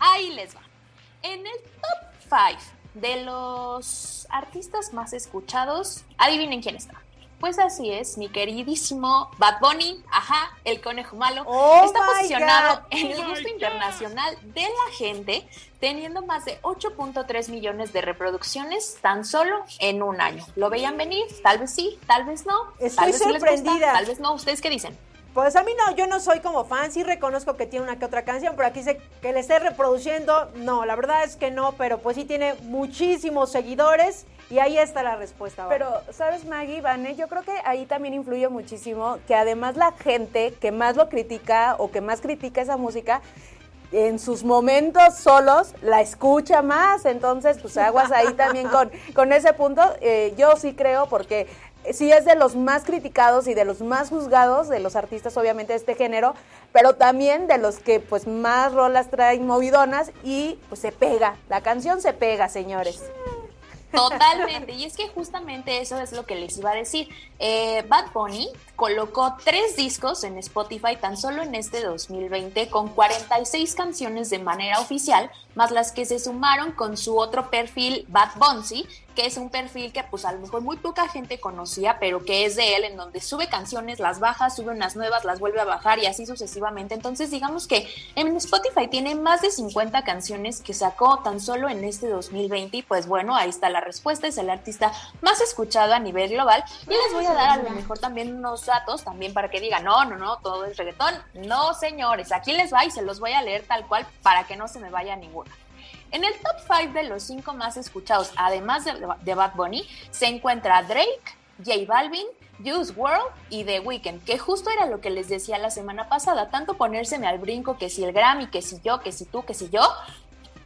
ahí les va. En el top 5 de los artistas más escuchados, adivinen quién está. Pues así es, mi queridísimo Bad Bunny, ajá, el conejo malo, Oh está posicionado God. en el gusto internacional de la gente, teniendo más de 8.3 millones de reproducciones tan solo en un año. ¿Lo veían venir? Tal vez sí, tal vez no. Estoy tal vez sí les gusta, sorprendida. tal vez no. ¿Ustedes qué dicen? Pues a mí no, yo no soy como fan, sí reconozco que tiene una que otra canción, pero aquí dice que le esté reproduciendo, no, la verdad es que no, pero pues sí tiene muchísimos seguidores y ahí está la respuesta. Pero, ¿sabes, Maggie, Vane? Yo creo que ahí también influye muchísimo que además la gente que más lo critica o que más critica esa música, en sus momentos solos la escucha más. Entonces, pues aguas ahí también con, con ese punto. Eh, yo sí creo porque sí es de los más criticados y de los más juzgados de los artistas, obviamente, de este género, pero también de los que pues más rolas traen movidonas y pues se pega. La canción se pega, señores. Totalmente, y es que justamente eso es lo que les iba a decir. Eh, Bad Bunny colocó tres discos en Spotify tan solo en este 2020 con 46 canciones de manera oficial, más las que se sumaron con su otro perfil Bad Bunny, que es un perfil que pues a lo mejor muy poca gente conocía, pero que es de él, en donde sube canciones, las baja, sube unas nuevas, las vuelve a bajar y así sucesivamente. Entonces digamos que en Spotify tiene más de 50 canciones que sacó tan solo en este 2020 y pues bueno, ahí está la respuesta, es el artista más escuchado a nivel global y les voy a dar a lo mejor también unos datos también para que digan, no, no, no, todo es reggaetón. No, señores, aquí les va y se los voy a leer tal cual para que no se me vaya ninguna. En el top 5 de los 5 más escuchados, además de, Bad Bunny, se encuentra Drake, J Balvin, Juice World y The Weeknd, que justo era lo que les decía la semana pasada, tanto ponérseme al brinco que si el Grammy, que si yo, que si tú, que si yo,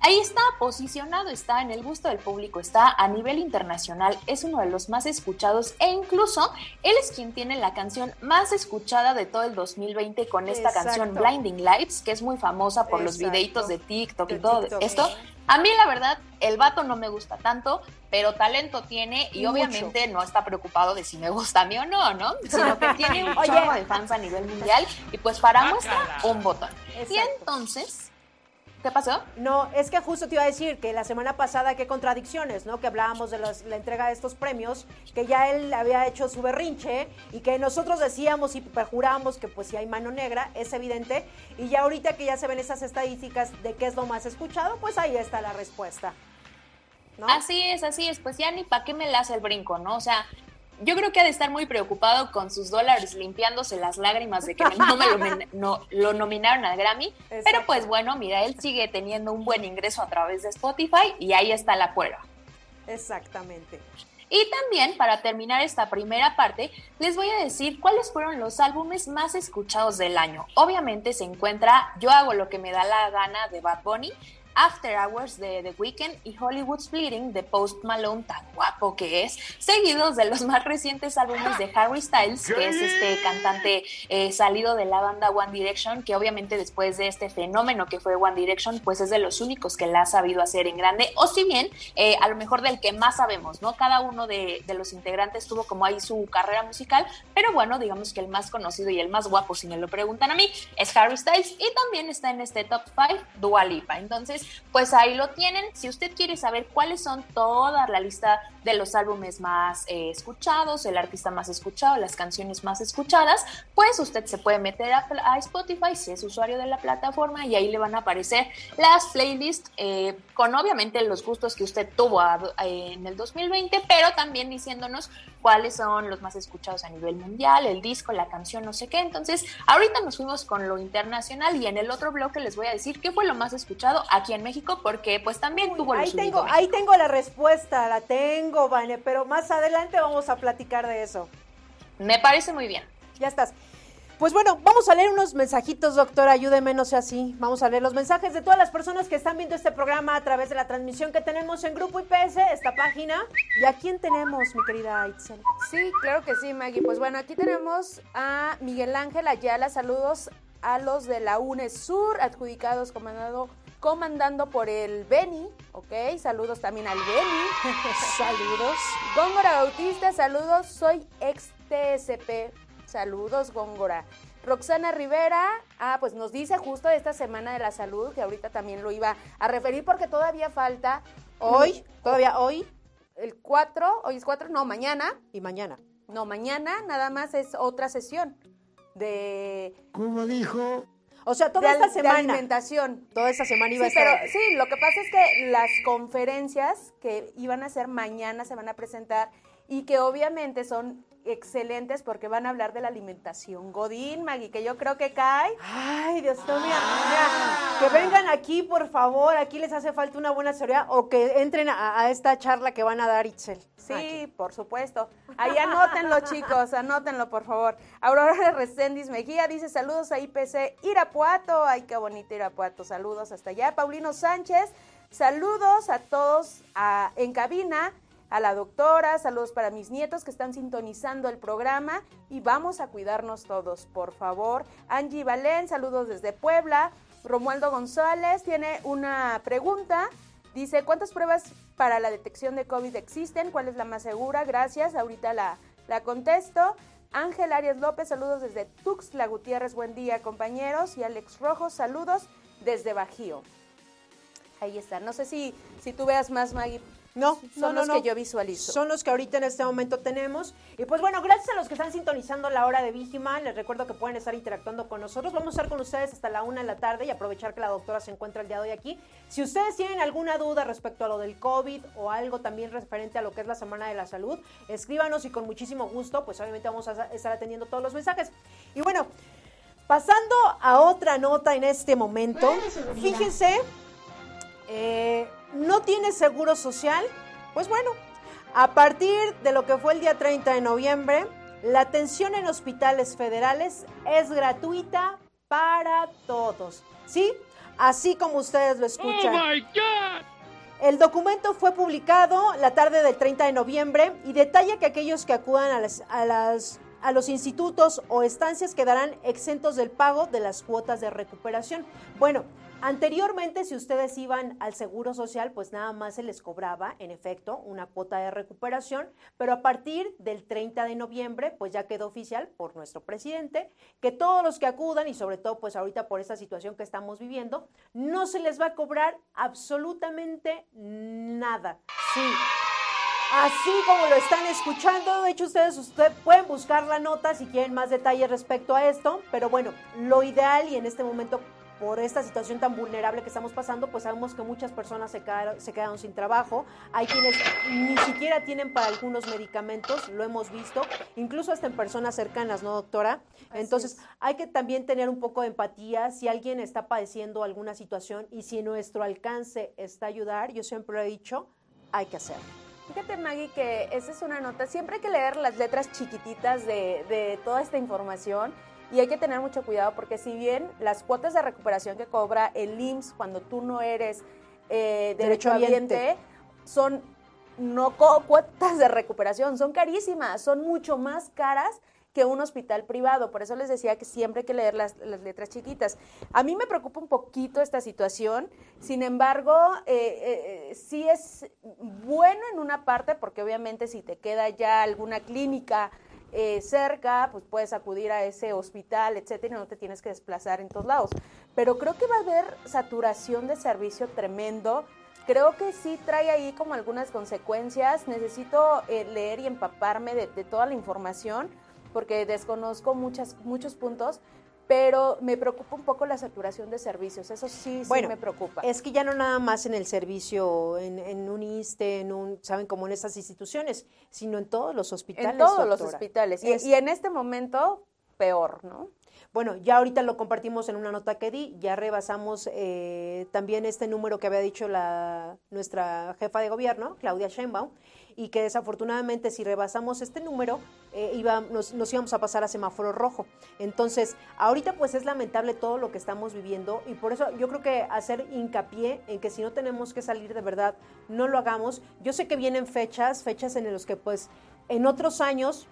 Ahí está posicionado, está en el gusto del público, está a nivel internacional, es uno de los más escuchados e incluso él es quien tiene la canción más escuchada de todo el 2020 con esta canción Blinding Lights, que es muy famosa por los videitos de TikTok y todo esto. A mí la verdad, el vato no me gusta tanto, pero talento tiene y obviamente no está preocupado de si me gusta a mí o no, ¿no? Sino que tiene un chorro de fans a nivel mundial y pues para muestra un botón. Y entonces ¿Qué pasó? No, es que justo te iba a decir que la semana pasada qué contradicciones, ¿no? Que hablábamos de la entrega de estos premios, que ya él había hecho su berrinche y que nosotros decíamos y perjuramos que pues si hay mano negra, es evidente. Y ya ahorita que ya se ven esas estadísticas de qué es lo más escuchado, pues ahí está la respuesta. ¿No? Así es, así es, pues ya ni para qué me la hace el brinco, ¿no? O sea, yo creo que ha de estar muy preocupado con sus dólares limpiándose las lágrimas de que no me lo, no, lo nominaron al Grammy. Pero pues bueno, mira, él sigue teniendo un buen ingreso a través de Spotify y ahí está la prueba. Exactamente. Y también, para terminar esta primera parte, les voy a decir cuáles fueron los álbumes más escuchados del año. Obviamente se encuentra Yo hago lo que me da la gana de Bad Bunny, After Hours de The Weeknd y Hollywood's Bleeding de Post Malone, tan guapo que es, seguidos de los más recientes álbumes de Harry Styles, que es este cantante eh, salido de la banda One Direction, que obviamente después de este fenómeno que fue One Direction, pues es de los únicos que la ha sabido hacer en grande, o si bien eh, a lo mejor del que más sabemos, ¿no? Cada uno de, de, los integrantes tuvo como ahí su carrera musical, pero bueno, digamos que el más conocido y el más guapo, si me lo preguntan a mí, es Harry Styles y también está en este top 5 Dua Lipa. Entonces, pues ahí lo tienen. Si usted quiere saber cuáles son toda la lista de los álbumes más eh, escuchados, el artista más escuchado, las canciones más escuchadas, pues usted se puede meter a, Spotify si es usuario de la plataforma y ahí le van a aparecer las playlists eh, con obviamente los gustos que usted tuvo en el 2020, pero también diciéndonos cuáles son los más escuchados a nivel mundial, el disco, la canción, no sé qué. Entonces, ahorita nos fuimos con lo internacional y en el otro bloque les voy a decir qué fue lo más escuchado aquí en México, porque pues también tuvo ahí tengo, Ahí tengo la respuesta, la tengo, Vane, pero más adelante vamos a platicar de eso. Me parece muy bien. Ya estás. Pues bueno, vamos a leer unos mensajitos, doctor, ayúdeme, no sea así. Vamos a leer los mensajes de todas las personas que están viendo este programa a través de la transmisión que tenemos en Grupo IPS, esta página. ¿Y a quién tenemos, mi querida Itzel? Sí, claro que sí, Maggie. Pues bueno, aquí tenemos a Miguel Ángel Ayala. Saludos a los de la UNESUR, adjudicados comandado comandando por el Beni, ¿ok? Saludos también al Beni. saludos. Góngora Bautista, saludos. Soy ex TSP Saludos, Góngora. Roxana Rivera, ah, pues nos dice justo de esta Semana de la Salud, que ahorita también lo iba a referir porque todavía falta. Hoy, todavía hoy. El 4, hoy es 4, no, mañana. Y mañana. No, mañana nada más es otra sesión de... ¿Cómo dijo? O sea, toda esta semana. De alimentación. Toda esta semana iba a estar. Pero, sí, lo que pasa es que las conferencias que iban a ser mañana se van a presentar y que obviamente son excelentes porque van a hablar de la alimentación Godín, Maggie, que yo creo que cae. Ay, Dios mío, que vengan aquí, por favor, aquí les hace falta una buena asesoría o que entren a, esta charla que van a dar Itzel. Sí, por supuesto. Ahí anótenlo, chicos, anótenlo, por favor. Aurora de Mejía dice saludos a IPC Irapuato. Ay, qué bonito Irapuato. Saludos hasta allá. Paulino Sánchez, saludos a todos en cabina a la doctora, saludos para mis nietos que están sintonizando el programa y vamos a cuidarnos todos, por favor. Angie Valén, saludos desde Puebla. Romualdo González tiene una pregunta. Dice, ¿cuántas pruebas para la detección de COVID existen? ¿Cuál es la más segura? Gracias, ahorita la, la contesto. Ángel Arias López, saludos desde Tuxtla Gutiérrez, buen día compañeros. Y Alex Rojo, saludos desde Bajío. Ahí está. No sé si, si tú veas más, Maggie. No, son no, no, los no. que yo visualizo. Son los que ahorita en este momento tenemos. Y pues bueno, gracias a los que están sintonizando la hora de víctima. Les recuerdo que pueden estar interactuando con nosotros. Vamos a estar con ustedes hasta la una de la tarde y aprovechar que la doctora se encuentra el día de hoy aquí. Si ustedes tienen alguna duda respecto a lo del COVID o algo también referente a lo que es la Semana de la Salud, escríbanos y con muchísimo gusto, pues obviamente vamos a estar atendiendo todos los mensajes. Y bueno, pasando a otra nota en este momento, fíjense, eh, no tiene seguro social. Pues bueno, a partir de lo que fue el día 30 de noviembre, la atención en hospitales federales es gratuita para todos. ¿Sí? Así como ustedes lo escuchan. ¡Oh, my God! El documento fue publicado la tarde del 30 de noviembre y detalla que aquellos que acudan a, las, a, las, a los institutos o estancias quedarán exentos del pago de las cuotas de recuperación. Bueno, Anteriormente, si ustedes iban al Seguro Social, pues nada más se les cobraba, en efecto, una cuota de recuperación, pero a partir del 30 de noviembre, pues ya quedó oficial por nuestro presidente que todos los que acudan, y sobre todo pues ahorita por esta situación que estamos viviendo, no se les va a cobrar absolutamente nada. Sí. Así como lo están escuchando, de hecho ustedes usted, pueden buscar la nota si quieren más detalles respecto a esto, pero bueno, lo ideal y en este momento por esta situación tan vulnerable que estamos pasando, pues sabemos que muchas personas se quedaron, se quedaron sin trabajo. Hay quienes ni siquiera tienen para algunos medicamentos, lo hemos visto, incluso hasta en personas cercanas, ¿no, doctora? Entonces, hay que también tener un poco de empatía si alguien está padeciendo alguna situación y si nuestro alcance está ayudar, yo siempre lo he dicho, hay que hacerlo. Fíjate, Maggie, que esa es una nota. Siempre hay que leer las letras chiquititas de, de toda esta información y hay que tener mucho cuidado porque si bien las cuotas de recuperación que cobra el IMSS cuando tú no eres eh, derechohabiente son no cuotas de recuperación, son carísimas, son mucho más caras que un hospital privado. Por eso les decía que siempre hay que leer las, las letras chiquitas. A mí me preocupa un poquito esta situación, sin embargo, eh, eh, sí es bueno en una parte porque obviamente si te queda ya alguna clínica, eh, cerca, pues puedes acudir a ese hospital, etcétera, y no te tienes que desplazar en todos lados. Pero creo que va a haber saturación de servicio tremendo. Creo que sí trae ahí como algunas consecuencias. Necesito eh, leer y empaparme de, de, toda la información porque desconozco muchas, muchos puntos, pero me preocupa un poco la saturación de servicios, eso sí, bueno, sí me preocupa. Es que ya no nada más en el servicio, en, en un ISTE, en un, saben, como en estas instituciones, sino en todos los hospitales. En todos doctora. los hospitales, y, es, y en este momento peor, ¿no? Bueno, ya ahorita lo compartimos en una nota que di, ya rebasamos eh, también este número que había dicho la, nuestra jefa de gobierno, Claudia Sheinbaum, y que desafortunadamente si rebasamos este número eh, iba, nos, nos, íbamos a pasar a semáforo rojo. Entonces, ahorita pues es lamentable todo lo que estamos viviendo y por eso yo creo que hacer hincapié en que si no tenemos que salir de verdad, no lo hagamos. Yo sé que vienen fechas, fechas en las que pues en otros años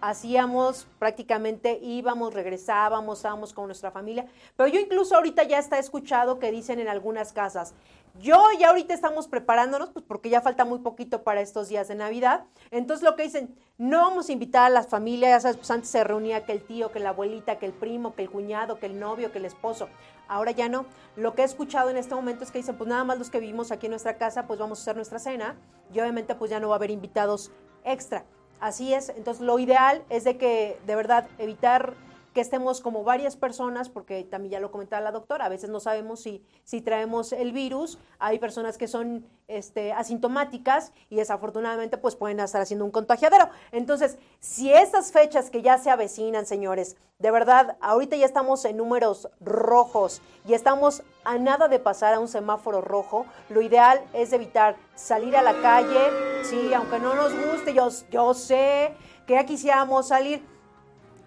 hacíamos prácticamente, íbamos, regresábamos, estábamos con nuestra familia, pero yo incluso ahorita ya está escuchado que dicen en algunas casas, yo ya ahorita estamos preparándonos, pues porque ya falta muy poquito para estos días de Navidad. Entonces lo que dicen, no vamos a invitar a las familias, ya sabes, pues antes se reunía que el tío, que la abuelita, que el primo, que el cuñado, que el novio, que el esposo. Ahora ya no. Lo que he escuchado en este momento es que dicen, pues nada más los que vivimos aquí en nuestra casa, pues vamos a hacer nuestra cena. Y obviamente pues ya no va a haber invitados extra. Así es. Entonces lo ideal es de que de verdad evitar que estemos como varias personas, porque también ya lo comentaba la doctora, a veces no sabemos si, si traemos el virus, hay personas que son este, asintomáticas y desafortunadamente pues pueden estar haciendo un contagiadero. Entonces, si estas fechas que ya se avecinan, señores, de verdad, ahorita ya estamos en números rojos y estamos a nada de pasar a un semáforo rojo, lo ideal es evitar salir a la calle, sí, aunque no nos guste, yo, yo sé que ya quisiéramos salir,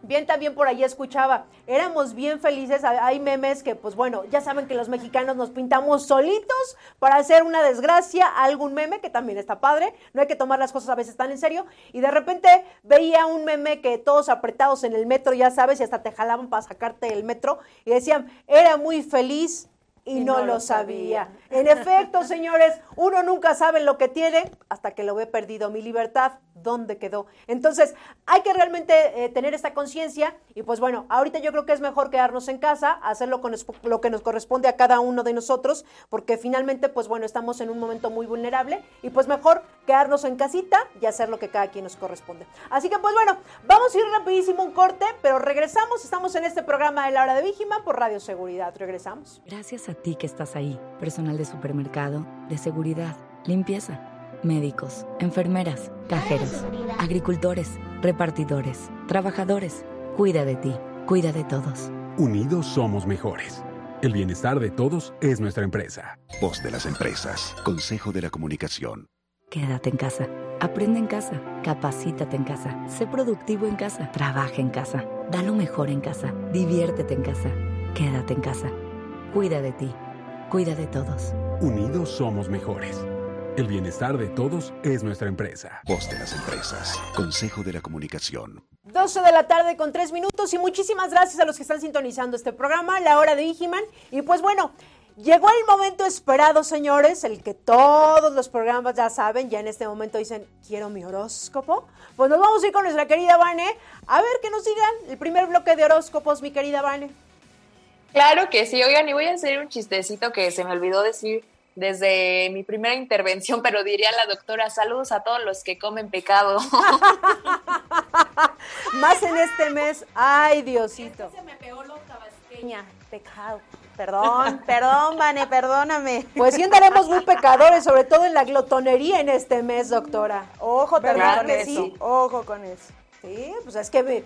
Bien, también por ahí escuchaba, éramos bien felices, hay memes que pues bueno, ya saben que los mexicanos nos pintamos solitos para hacer una desgracia, algún meme que también está padre, no hay que tomar las cosas a veces tan en serio, y de repente veía un meme que todos apretados en el metro, ya sabes, y hasta te jalaban para sacarte del metro, y decían, era muy feliz y, no, lo sabía. En efecto, señores, uno nunca sabe lo que tiene hasta que lo ve perdido. Mi libertad, ¿dónde quedó? Entonces, hay que realmente eh, tener esta conciencia y pues bueno, ahorita yo creo que es mejor quedarnos en casa, hacerlo con lo que nos corresponde a cada uno de nosotros, porque finalmente, pues bueno, estamos en un momento muy vulnerable y pues mejor quedarnos en casita y hacer lo que cada quien nos corresponde. Así que pues bueno, vamos a ir rapidísimo un corte, pero regresamos, estamos en este programa de la hora de Víjima por Radio Seguridad. Regresamos. Gracias a ti que estás ahí, personal de supermercado, de seguridad, limpieza, médicos, enfermeras, cajeros, agricultores, repartidores, trabajadores. Cuida de ti, cuida de todos. Unidos somos mejores. El bienestar de todos es nuestra empresa. Voz de las empresas. Consejo de la Comunicación. Quédate en casa. Aprende en casa. Capacítate en casa. Sé productivo en casa. Trabaja en casa. Da lo mejor en casa. Diviértete en casa. Quédate en casa. Cuida de ti. Cuida de todos. Unidos somos mejores. El bienestar de todos es nuestra empresa. Voz de las empresas. Consejo de la Comunicación. 12 de la tarde con 3 minutos y muchísimas gracias a los que están sintonizando este programa, La Hora de Igiman. Y pues bueno, llegó el momento esperado, señores, el que todos los programas ya saben, ya en este momento dicen, quiero mi horóscopo. Pues nos vamos a ir con nuestra querida Vane, a ver que nos digan el primer bloque de horóscopos, mi querida Vane. Claro que sí, oigan, y voy a hacer un chistecito que se me olvidó decir desde mi primera intervención, pero diría la doctora, saludos a todos los que comen pecado. Más en este mes, ay Diosito. se me pegó lo tabasqueña, pecado. Perdón, perdón, Vane, perdóname. Pues sí andaremos muy pecadores, sobre todo en la glotonería en este mes, doctora. Ojo, ¿verdad que sí? Ojo con eso. Sí, pues es que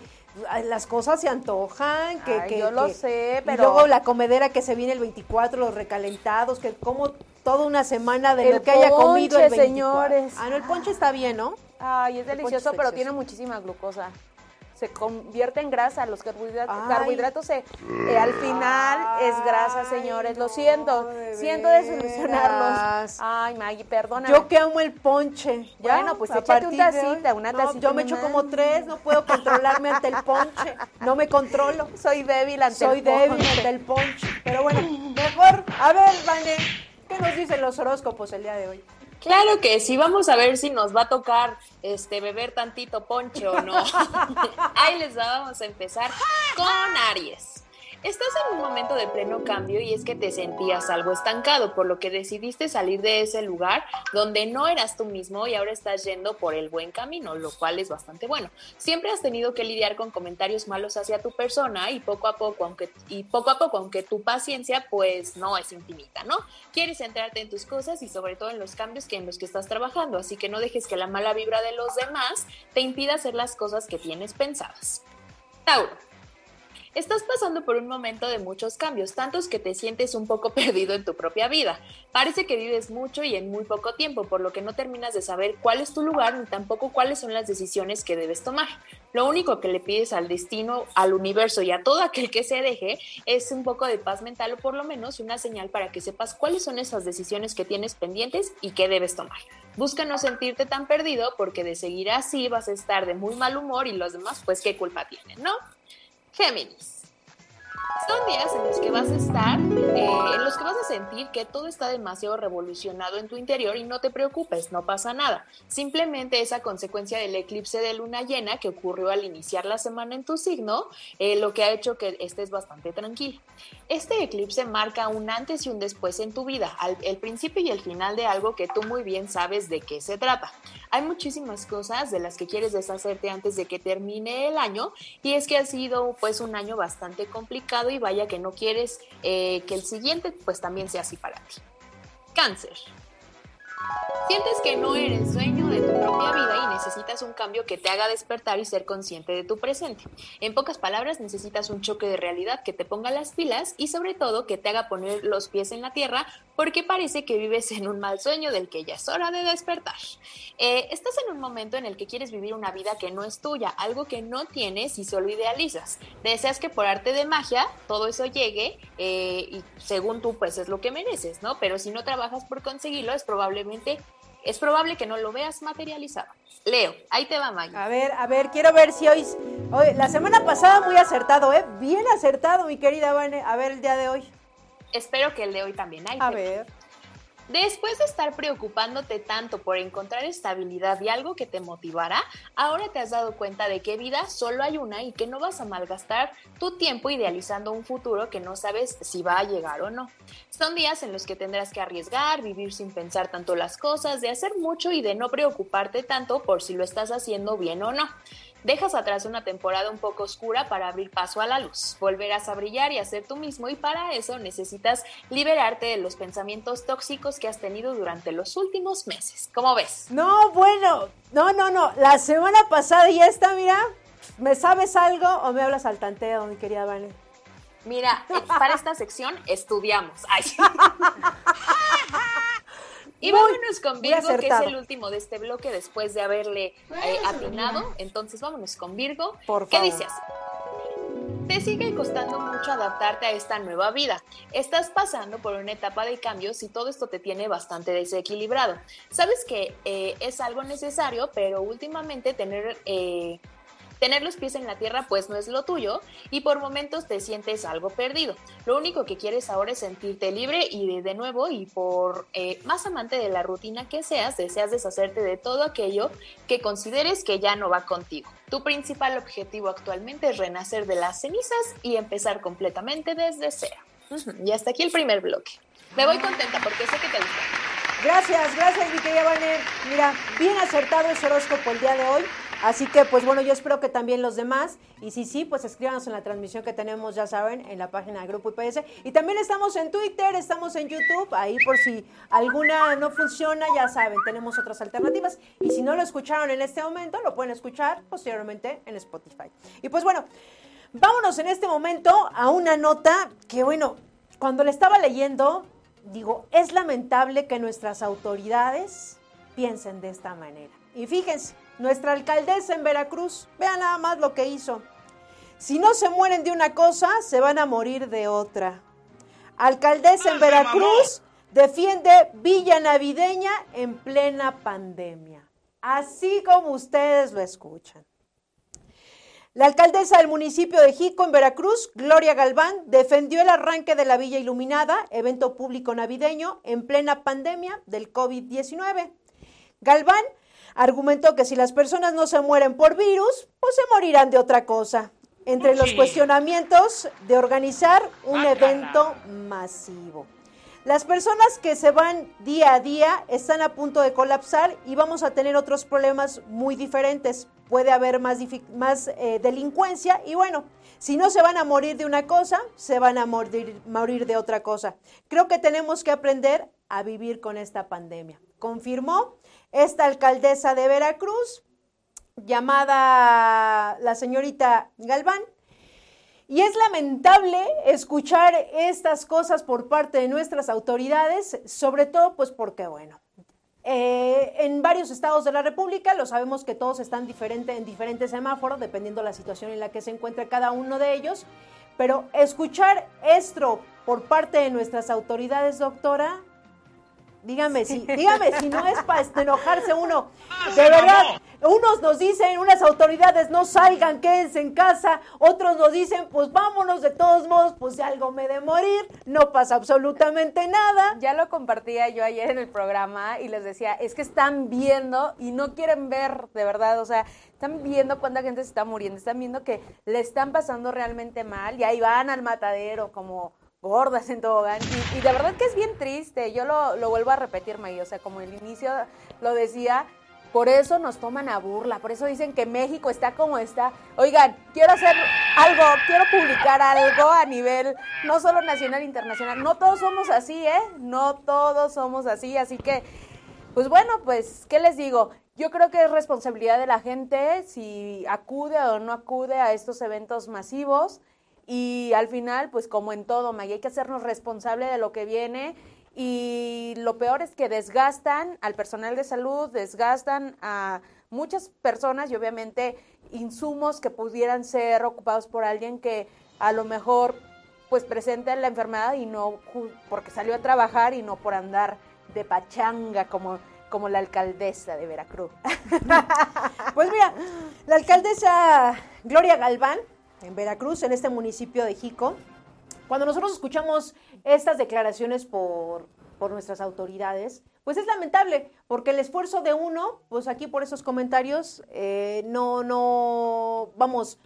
las cosas se antojan, que, que yo lo sé, pero y luego la comedera que se viene el 24, los recalentados, que como toda una semana de lo que haya comido el 24. señores. Ah, no, el ponche está bien, ¿no? Ay, es delicioso, pero tiene muchísima glucosa se convierte en grasa. Los carbohidratos, carbohidratos se, eh, al final es grasa, señores. Lo siento, siento desilusionarlos. Ay, Maggie, perdona. Yo que amo el ponche. Bueno, pues échate una tacita, una tacita. Yo me echo como tres, no puedo controlarme ante el ponche. No me controlo. Soy débil ante Soy el débil ante el ponche. Pero bueno, mejor, a ver, Vane, ¿qué nos dicen los horóscopos el día de hoy? Claro que sí, vamos a ver si nos va a tocar este beber tantito ponche o no. Ahí les vamos a empezar con Aries. Estás en un momento de pleno cambio y es que te sentías algo estancado, por lo que decidiste salir de ese lugar donde no eras tú mismo y ahora estás yendo por el buen camino, lo cual es bastante bueno. Siempre has tenido que lidiar con comentarios malos hacia tu persona y poco a poco, aunque y poco a poco, aunque tu paciencia pues no es infinita, ¿no? Quieres centrarte en tus cosas y sobre todo en los cambios que en los que estás trabajando, así que no dejes que la mala vibra de los demás te impida hacer las cosas que tienes pensadas. Tauro. Estás pasando por un momento de muchos cambios, tantos que te sientes un poco perdido en tu propia vida. Parece que vives mucho y en muy poco tiempo, por lo que no terminas de saber cuál es tu lugar ni tampoco cuáles son las decisiones que debes tomar. Lo único que le pides al destino, al universo y a todo aquel que se deje es un poco de paz mental o por lo menos una señal para que sepas cuáles son esas decisiones que tienes pendientes y que debes tomar. Busca no sentirte tan perdido porque de seguir así vas a estar de muy mal humor y los demás pues qué culpa tienen, ¿no? Géminis. Son días en los que vas a estar, eh, en los que vas a sentir que todo está demasiado revolucionado en tu interior y no te preocupes, no pasa nada. Simplemente esa consecuencia del eclipse de luna llena que ocurrió al iniciar la semana en tu signo, eh, lo que ha hecho que estés bastante tranquilo. Este eclipse marca un antes y un después en tu vida, el principio y el final de algo que tú muy bien sabes de qué se trata. Hay muchísimas cosas de las que quieres deshacerte antes de que termine el año y es que ha sido pues un año bastante complicado y vaya que no quieres eh, que el siguiente pues también sea así para ti. Cáncer. Sientes que no eres dueño de tu propia vida y necesitas un cambio que te haga despertar y ser consciente de tu presente. En pocas palabras, necesitas un choque de realidad que te ponga las pilas y sobre todo que te haga poner los pies en la tierra porque parece que vives en un mal sueño del que ya es hora de despertar. Eh, estás en un momento en el que quieres vivir una vida que no es tuya, algo que no tienes y solo idealizas. Deseas que por arte de magia todo eso llegue eh, y según tú pues es lo que mereces, ¿no? Pero si no trabajas por conseguirlo es probablemente es probable que no lo veas materializado. Leo, ahí te va Maya. A ver, a ver, quiero ver si hoy, hoy, la semana pasada muy acertado, ¿eh? Bien acertado, mi querida Vane. A ver, el día de hoy. Espero que el de hoy también hay. A ver. Después de estar preocupándote tanto por encontrar estabilidad y algo que te motivara, ahora te has dado cuenta de que vida solo hay una y que no vas a malgastar tu tiempo idealizando un futuro que no sabes si va a llegar o no. Son días en los que tendrás que arriesgar, vivir sin pensar tanto las cosas, de hacer mucho y de no preocuparte tanto por si lo estás haciendo bien o no. Dejas atrás una temporada un poco oscura para abrir paso a la luz. Volverás a brillar y a ser tú mismo y para eso necesitas liberarte de los pensamientos tóxicos que has tenido durante los últimos meses. ¿Cómo ves? No, bueno, no, no, no. La semana pasada ya está, mira. ¿Me sabes algo o me hablas al tanteo, mi querida Vane? Mira, eh, para esta sección estudiamos. Ay. Y vámonos con Virgo, que es el último de este bloque después de haberle eh, atinado. Entonces vámonos con Virgo. Por ¿Qué dices? Te sigue costando mucho adaptarte a esta nueva vida. Estás pasando por una etapa de cambios y todo esto te tiene bastante desequilibrado. Sabes que eh, es algo necesario, pero últimamente tener eh, Tener los pies en la tierra pues no es lo tuyo y por momentos te sientes algo perdido. Lo único que quieres ahora es sentirte libre y de, nuevo y por eh, más amante de la rutina que seas, deseas deshacerte de todo aquello que consideres que ya no va contigo. Tu principal objetivo actualmente es renacer de las cenizas y empezar completamente desde cero. Y hasta aquí el primer bloque. Me voy contenta porque sé que te gusta. Gracias, gracias mi querida. Mira, bien acertado ese horóscopo el día de hoy. Así que, pues bueno, yo espero que también los demás. Y si sí, pues escríbanos en la transmisión que tenemos, ya saben, en la página de Grupo IPS. Y también estamos en Twitter, estamos en YouTube. Ahí por si alguna no funciona, ya saben, tenemos otras alternativas. Y si no lo escucharon en este momento, lo pueden escuchar posteriormente en Spotify. Y pues bueno, vámonos en este momento a una nota que, bueno, cuando le estaba leyendo, digo, es lamentable que nuestras autoridades piensen de esta manera. Y fíjense, nuestra alcaldesa en Veracruz, vean nada más lo que hizo. Si no se mueren de una cosa, se van a morir de otra. Alcaldesa en Veracruz defiende Villa Navideña en plena pandemia. Así como ustedes lo escuchan. La alcaldesa del municipio de Jico, en Veracruz, Gloria Galván, defendió el arranque de la Villa Iluminada, evento público navideño, en plena pandemia del COVID-19. Galván argumentó que si las personas no se mueren por virus, pues se morirán de otra cosa. Entre los cuestionamientos de organizar un evento masivo. Las personas que se van día a día están a punto de colapsar y vamos a tener otros problemas muy diferentes. Puede haber más, más eh, delincuencia y bueno, si no se van a morir de una cosa, se van a morir, morir de otra cosa. Creo que tenemos que aprender a vivir con esta pandemia. Confirmó esta alcaldesa de Veracruz, llamada la señorita Galván. Y es lamentable escuchar estas cosas por parte de nuestras autoridades, sobre todo pues porque, bueno, eh, en varios estados de la República, lo sabemos que todos están diferente, en diferentes semáforos, dependiendo de la situación en la que se encuentre cada uno de ellos, pero escuchar esto por parte de nuestras autoridades, doctora, Dígame si, dígame si no es para enojarse uno. Ah, de verdad, unos nos dicen, unas autoridades no salgan, quédense en casa, otros nos dicen, pues vámonos de todos modos, pues si algo me de morir, no pasa absolutamente nada. Ya lo compartía yo ayer en el programa y les decía, es que están viendo y no quieren ver, de verdad, o sea, están viendo cuánta gente se está muriendo, están viendo que le están pasando realmente mal y ahí van al matadero como gordas en tobogán. Y, y de verdad que es bien triste. Yo lo, lo vuelvo a repetir, May. O sea, como el inicio lo decía, por eso nos toman a burla, por eso dicen que México está como está. Oigan, quiero hacer algo, quiero publicar algo a nivel no solo nacional, internacional. No todos somos así, ¿eh? No todos somos así, así que, pues bueno, pues, ¿qué les digo? Yo creo que es responsabilidad de la gente si acude o no acude a estos eventos masivos. Y al final, pues como en todo, Maggie, hay que hacernos responsable de lo que viene. Y lo peor es que desgastan al personal de salud, desgastan a muchas personas y obviamente insumos que pudieran ser ocupados por alguien que a lo mejor pues presente la enfermedad y no porque salió a trabajar y no por andar de pachanga como, como la alcaldesa de Veracruz. pues mira, la alcaldesa Gloria Galván en Veracruz, en este municipio de Jico, cuando nosotros escuchamos estas declaraciones por, por nuestras autoridades, pues es lamentable, porque el esfuerzo de uno, pues aquí por esos comentarios, eh, no, no, vamos,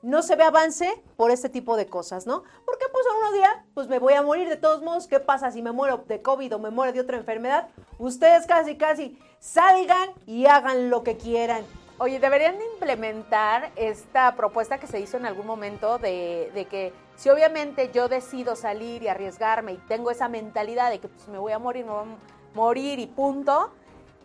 no se ve avance por este tipo de cosas, ¿no? Porque pues a uno día, pues me voy a morir de todos modos, ¿qué pasa si me muero de COVID o me muero de otra enfermedad? Ustedes casi, casi salgan y hagan lo que quieran. Oye, deberían implementar esta propuesta que se hizo en algún momento de, de, que si obviamente yo decido salir y arriesgarme y tengo esa mentalidad de que pues, me voy a morir, me voy a morir y punto,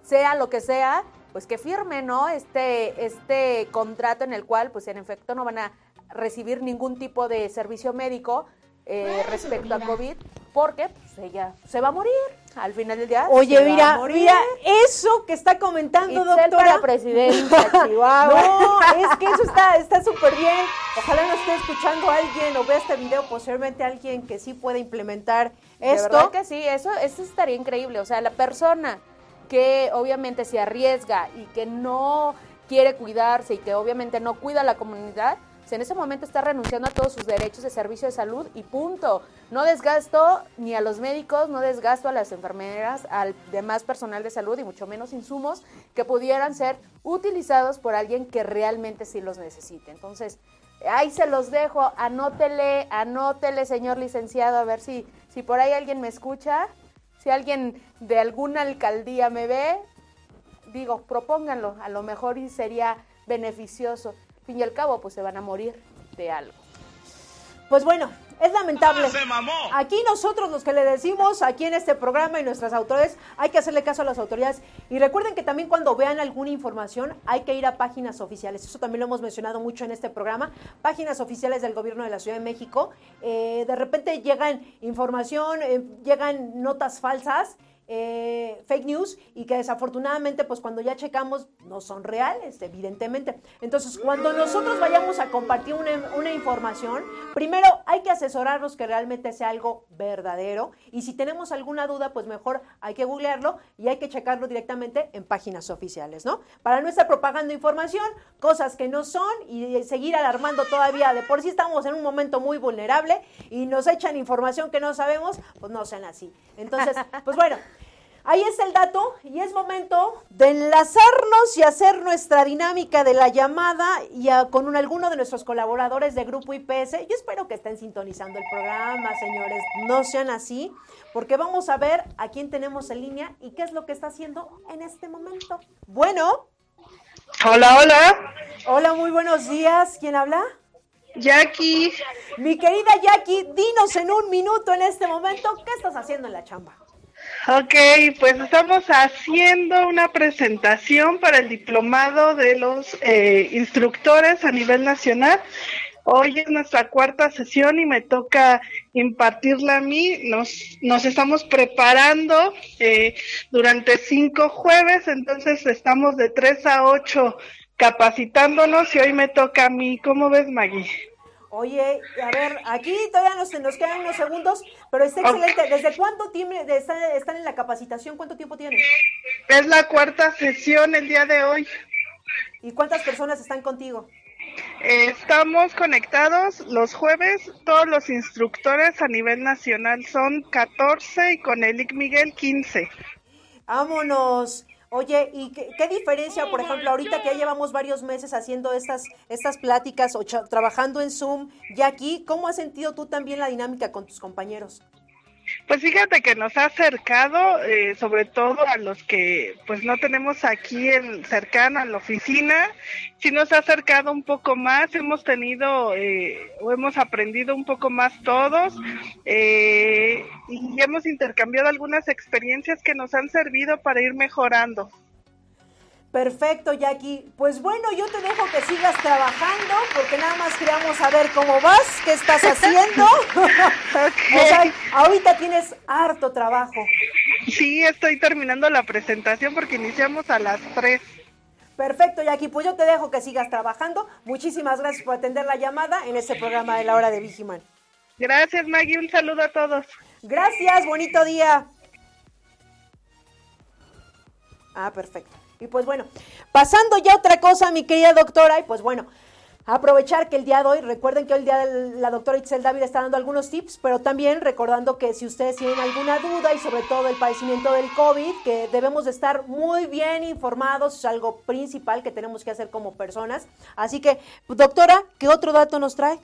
sea lo que sea, pues que firme, ¿no? Este, este contrato en el cual, pues en efecto, no van a recibir ningún tipo de servicio médico eh, respecto a COVID, porque pues, ella se va a morir al final del día. Oye, mira, mira, eso que está comentando, Itzel doctora. para presidenta, Chihuahua. no, es que eso está está súper bien. Ojalá no esté escuchando a alguien o vea este video posiblemente alguien que sí pueda implementar De esto. verdad que sí, eso, eso estaría increíble. O sea, la persona que obviamente se arriesga y que no quiere cuidarse y que obviamente no cuida a la comunidad, en ese momento está renunciando a todos sus derechos de servicio de salud y punto. No desgasto ni a los médicos, no desgasto a las enfermeras, al demás personal de salud y mucho menos insumos que pudieran ser utilizados por alguien que realmente sí los necesite. Entonces, ahí se los dejo, anótele, anótele, señor licenciado, a ver si, si por ahí alguien me escucha, si alguien de alguna alcaldía me ve, digo, propónganlo, a lo mejor y sería beneficioso. Fin y al cabo, pues se van a morir de algo. Pues bueno, es lamentable. Aquí nosotros los que le decimos, aquí en este programa y nuestras autoridades, hay que hacerle caso a las autoridades. Y recuerden que también cuando vean alguna información hay que ir a páginas oficiales. Eso también lo hemos mencionado mucho en este programa. Páginas oficiales del gobierno de la Ciudad de México. Eh, de repente llegan información, eh, llegan notas falsas. Eh, fake news y que desafortunadamente pues cuando ya checamos no son reales, evidentemente. Entonces cuando nosotros vayamos a compartir una, una información, primero hay que asesorarnos que realmente sea algo verdadero y si tenemos alguna duda pues mejor hay que googlearlo y hay que checarlo directamente en páginas oficiales, ¿no? Para no estar propagando información, cosas que no son y seguir alarmando todavía, de por sí estamos en un momento muy vulnerable y nos echan información que no sabemos, pues no sean así. Entonces, pues bueno. Ahí está el dato y es momento de enlazarnos y hacer nuestra dinámica de la llamada y a- con un- alguno de nuestros colaboradores de Grupo IPS. Yo espero que estén sintonizando el programa, señores. No sean así, porque vamos a ver a quién tenemos en línea y qué es lo que está haciendo en este momento. Bueno. Hola, hola. Hola, muy buenos días. ¿Quién habla? Jackie. Mi querida Jackie, dinos en un minuto en este momento qué estás haciendo en la chamba. Ok, pues estamos haciendo una presentación para el diplomado de los eh, instructores a nivel nacional. Hoy es nuestra cuarta sesión y me toca impartirla a mí. Nos, nos estamos preparando eh, durante cinco jueves, entonces estamos de tres a ocho capacitándonos y hoy me toca a mí. ¿Cómo ves, Maggie? Oye, a ver, aquí todavía nos, nos quedan unos segundos, pero está excelente. ¿Desde cuánto estar- están en la capacitación? ¿Cuánto tiempo tienen? Es la cuarta sesión el día de hoy. ¿Y cuántas personas están contigo? Eh, Estamos conectados los jueves, todos los instructores a nivel nacional son 14 y con el IC Miguel 15. Vámonos. Oye, ¿y qué, qué diferencia, por ejemplo, ahorita que ya llevamos varios meses haciendo estas, estas pláticas o trabajando en Zoom, ya aquí, ¿cómo has sentido tú también la dinámica con tus compañeros? Pues fíjate que nos ha acercado, eh, sobre todo a los que pues no tenemos aquí en, cercano a la oficina, sí nos ha acercado un poco más, hemos tenido eh, o hemos aprendido un poco más todos eh, y hemos intercambiado algunas experiencias que nos han servido para ir mejorando. Perfecto, Jackie. Pues bueno, yo te dejo que sigas trabajando porque nada más queríamos saber cómo vas, qué estás haciendo. O sea, ahorita tienes harto trabajo. Sí, estoy terminando la presentación porque iniciamos a las 3. Perfecto, Jackie. Pues yo te dejo que sigas trabajando. Muchísimas gracias por atender la llamada en este programa de la hora de Vigiman. Gracias, Maggie. Un saludo a todos. Gracias, bonito día. Ah, perfecto. Y pues bueno, pasando ya otra cosa, mi querida doctora, y pues bueno, aprovechar que el día de hoy, recuerden que hoy el día de la doctora Itzel David está dando algunos tips, pero también recordando que si ustedes tienen alguna duda y sobre todo el padecimiento del COVID, que debemos de estar muy bien informados, es algo principal que tenemos que hacer como personas. Así que, doctora, ¿qué otro dato nos trae?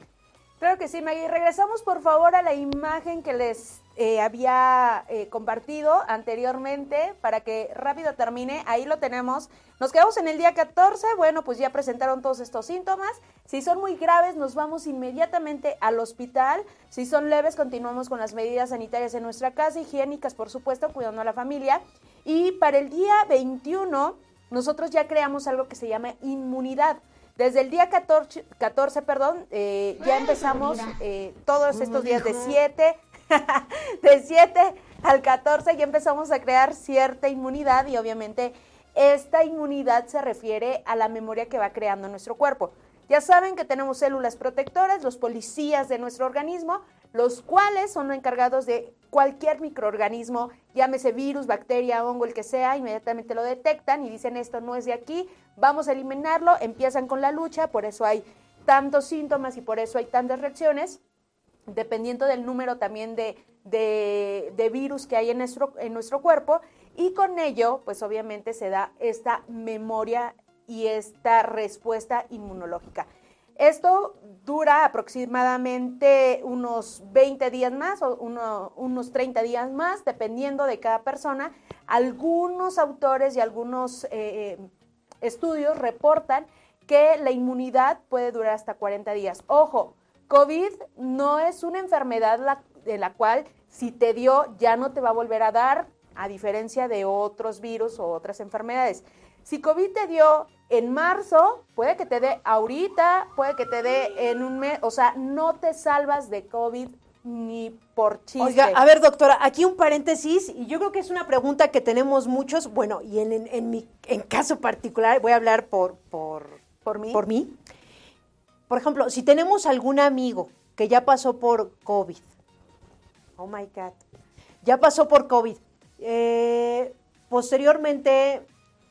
Claro que sí, Maggie. Regresamos por favor a la imagen que les eh, había eh, compartido anteriormente para que rápido termine. Ahí lo tenemos. Nos quedamos en el día 14. Bueno, pues ya presentaron todos estos síntomas. Si son muy graves, nos vamos inmediatamente al hospital. Si son leves, continuamos con las medidas sanitarias en nuestra casa, higiénicas, por supuesto, cuidando a la familia. Y para el día 21, nosotros ya creamos algo que se llama inmunidad. Desde el día 14, 14 perdón, eh, ya empezamos eh, todos estos días de 7, de 7 al 14 ya empezamos a crear cierta inmunidad y obviamente esta inmunidad se refiere a la memoria que va creando nuestro cuerpo. Ya saben que tenemos células protectoras, los policías de nuestro organismo, los cuales son encargados de cualquier microorganismo, llámese virus, bacteria, hongo, el que sea, inmediatamente lo detectan y dicen esto no es de aquí, vamos a eliminarlo, empiezan con la lucha, por eso hay tantos síntomas y por eso hay tantas reacciones, dependiendo del número también de, de, virus que hay en nuestro, en nuestro cuerpo, y con ello, pues obviamente se da esta memoria y esta respuesta inmunológica. Esto dura aproximadamente unos 20 días más o unos 30 días más, dependiendo de cada persona. Algunos autores y algunos eh, eh, estudios reportan que la inmunidad puede durar hasta 40 días. Ojo, COVID no es una enfermedad de la cual si te dio ya no te va a volver a dar, a diferencia de otros virus o otras enfermedades. Si COVID te dio en marzo, puede que te dé ahorita, puede que te dé en un mes, o sea, no te salvas de COVID ni por chiste. Oiga, a ver, doctora, aquí un paréntesis, y yo creo que es una pregunta que tenemos muchos, bueno, y en, en, mi en caso particular, voy a hablar por, por, por mí. Por mí. Por ejemplo, si tenemos algún amigo que ya pasó por COVID, oh my God, ya pasó por COVID, eh, posteriormente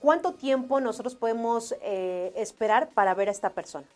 ¿cuánto tiempo nosotros podemos eh, esperar para ver a esta persona?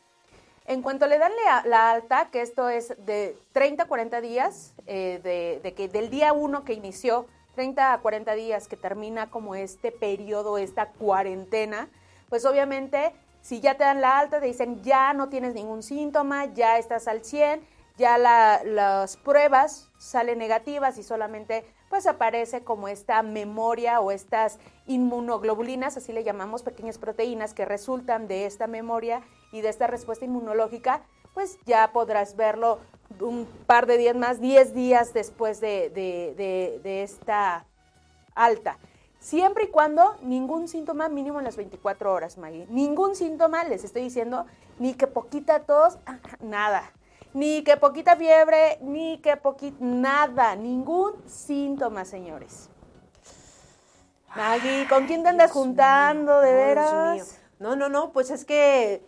En cuanto le dan la, alta, que esto es de 30 a 40 días, eh, de, que del día 1 que inició, 30 a 40 días que termina como este periodo, esta cuarentena, pues obviamente si ya te dan la alta, te dicen ya no tienes ningún síntoma, ya estás al 100, ya las pruebas salen negativas y solamente pues aparece como esta memoria o estas inmunoglobulinas, así le llamamos, pequeñas proteínas que resultan de esta memoria y de esta respuesta inmunológica, pues ya podrás verlo un par de días más, 10 días después de, de esta alta. Siempre y cuando ningún síntoma mínimo en las 24 horas, Maggie. Ningún síntoma, les estoy diciendo, ni que poquita tos, nada ni que poquita fiebre, ni que poquita, nada, ningún síntoma, señores. Maggie, ¿con quién te andas juntando, de veras? No, no, no, pues es que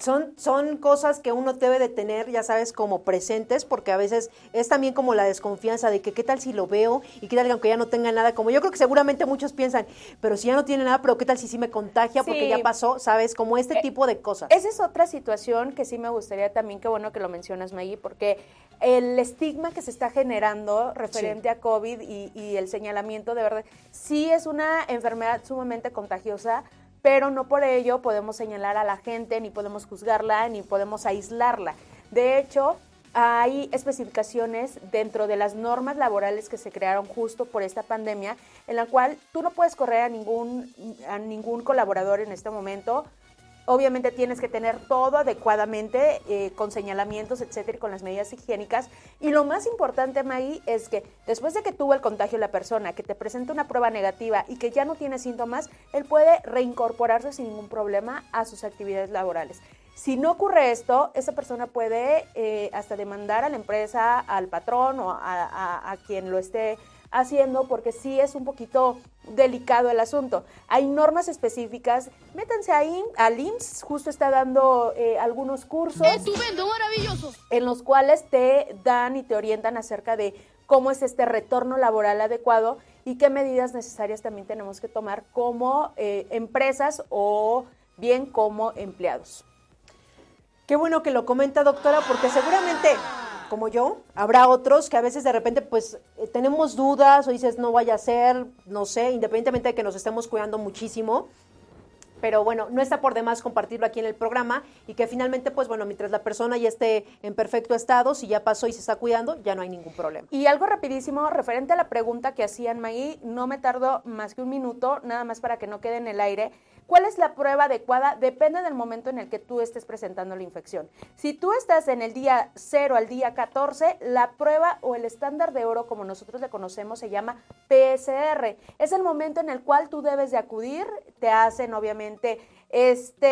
son, son cosas que uno debe de tener, ya sabes, como presentes, porque a veces es también como la desconfianza de que qué tal si lo veo y qué tal aunque ya no tenga nada, como yo creo que seguramente muchos piensan, pero si ya no tiene nada, pero qué tal si sí me contagia porque ya pasó, sabes, como este eh, tipo de cosas. Esa es otra situación que sí me gustaría también, qué bueno que lo mencionas, Maggie, porque el estigma que se está generando referente a COVID y, y el señalamiento, de verdad, sí es una enfermedad sumamente contagiosa, pero no por ello podemos señalar a la gente, ni podemos juzgarla, ni podemos aislarla. De hecho, hay especificaciones dentro de las normas laborales que se crearon justo por esta pandemia, en la cual tú no puedes correr a ningún, a ningún colaborador en este momento, Obviamente tienes que tener todo adecuadamente, eh, con señalamientos, etcétera, con las medidas higiénicas. Y lo más importante, Maggie, es que después de que tuvo el contagio la persona, que te presenta una prueba negativa y que ya no tiene síntomas, él puede reincorporarse sin ningún problema a sus actividades laborales. Si no ocurre esto, esa persona puede eh, hasta demandar a la empresa, al patrón o a quien lo esté haciendo porque sí es un poquito delicado el asunto. Hay normas específicas, métanse ahí, al IMSS justo está dando eh, algunos cursos maravilloso. en los cuales te dan y te orientan acerca de cómo es este retorno laboral adecuado y qué medidas necesarias también tenemos que tomar como eh, empresas o bien como empleados. Qué bueno que lo comenta, doctora, porque seguramente, como yo, habrá otros que a veces de repente, pues, eh, tenemos dudas o dices, no vaya a ser, no sé, independientemente de que nos estemos cuidando muchísimo. Pero bueno, no está por demás compartirlo aquí en el programa y que finalmente, pues bueno, mientras la persona ya esté en perfecto estado, si ya pasó y se está cuidando, ya no hay ningún problema. Y algo rapidísimo, referente a la pregunta que hacían Maggie, no me tardó más que un minuto, nada más para que no quede en el aire. ¿Cuál es la prueba adecuada? Depende del momento en el que tú estés presentando la infección. Si tú estás en el día 0 al día 14, la prueba o el estándar de oro, como nosotros le conocemos, se llama PSR. Es el momento en el cual tú debes de acudir, te hacen obviamente este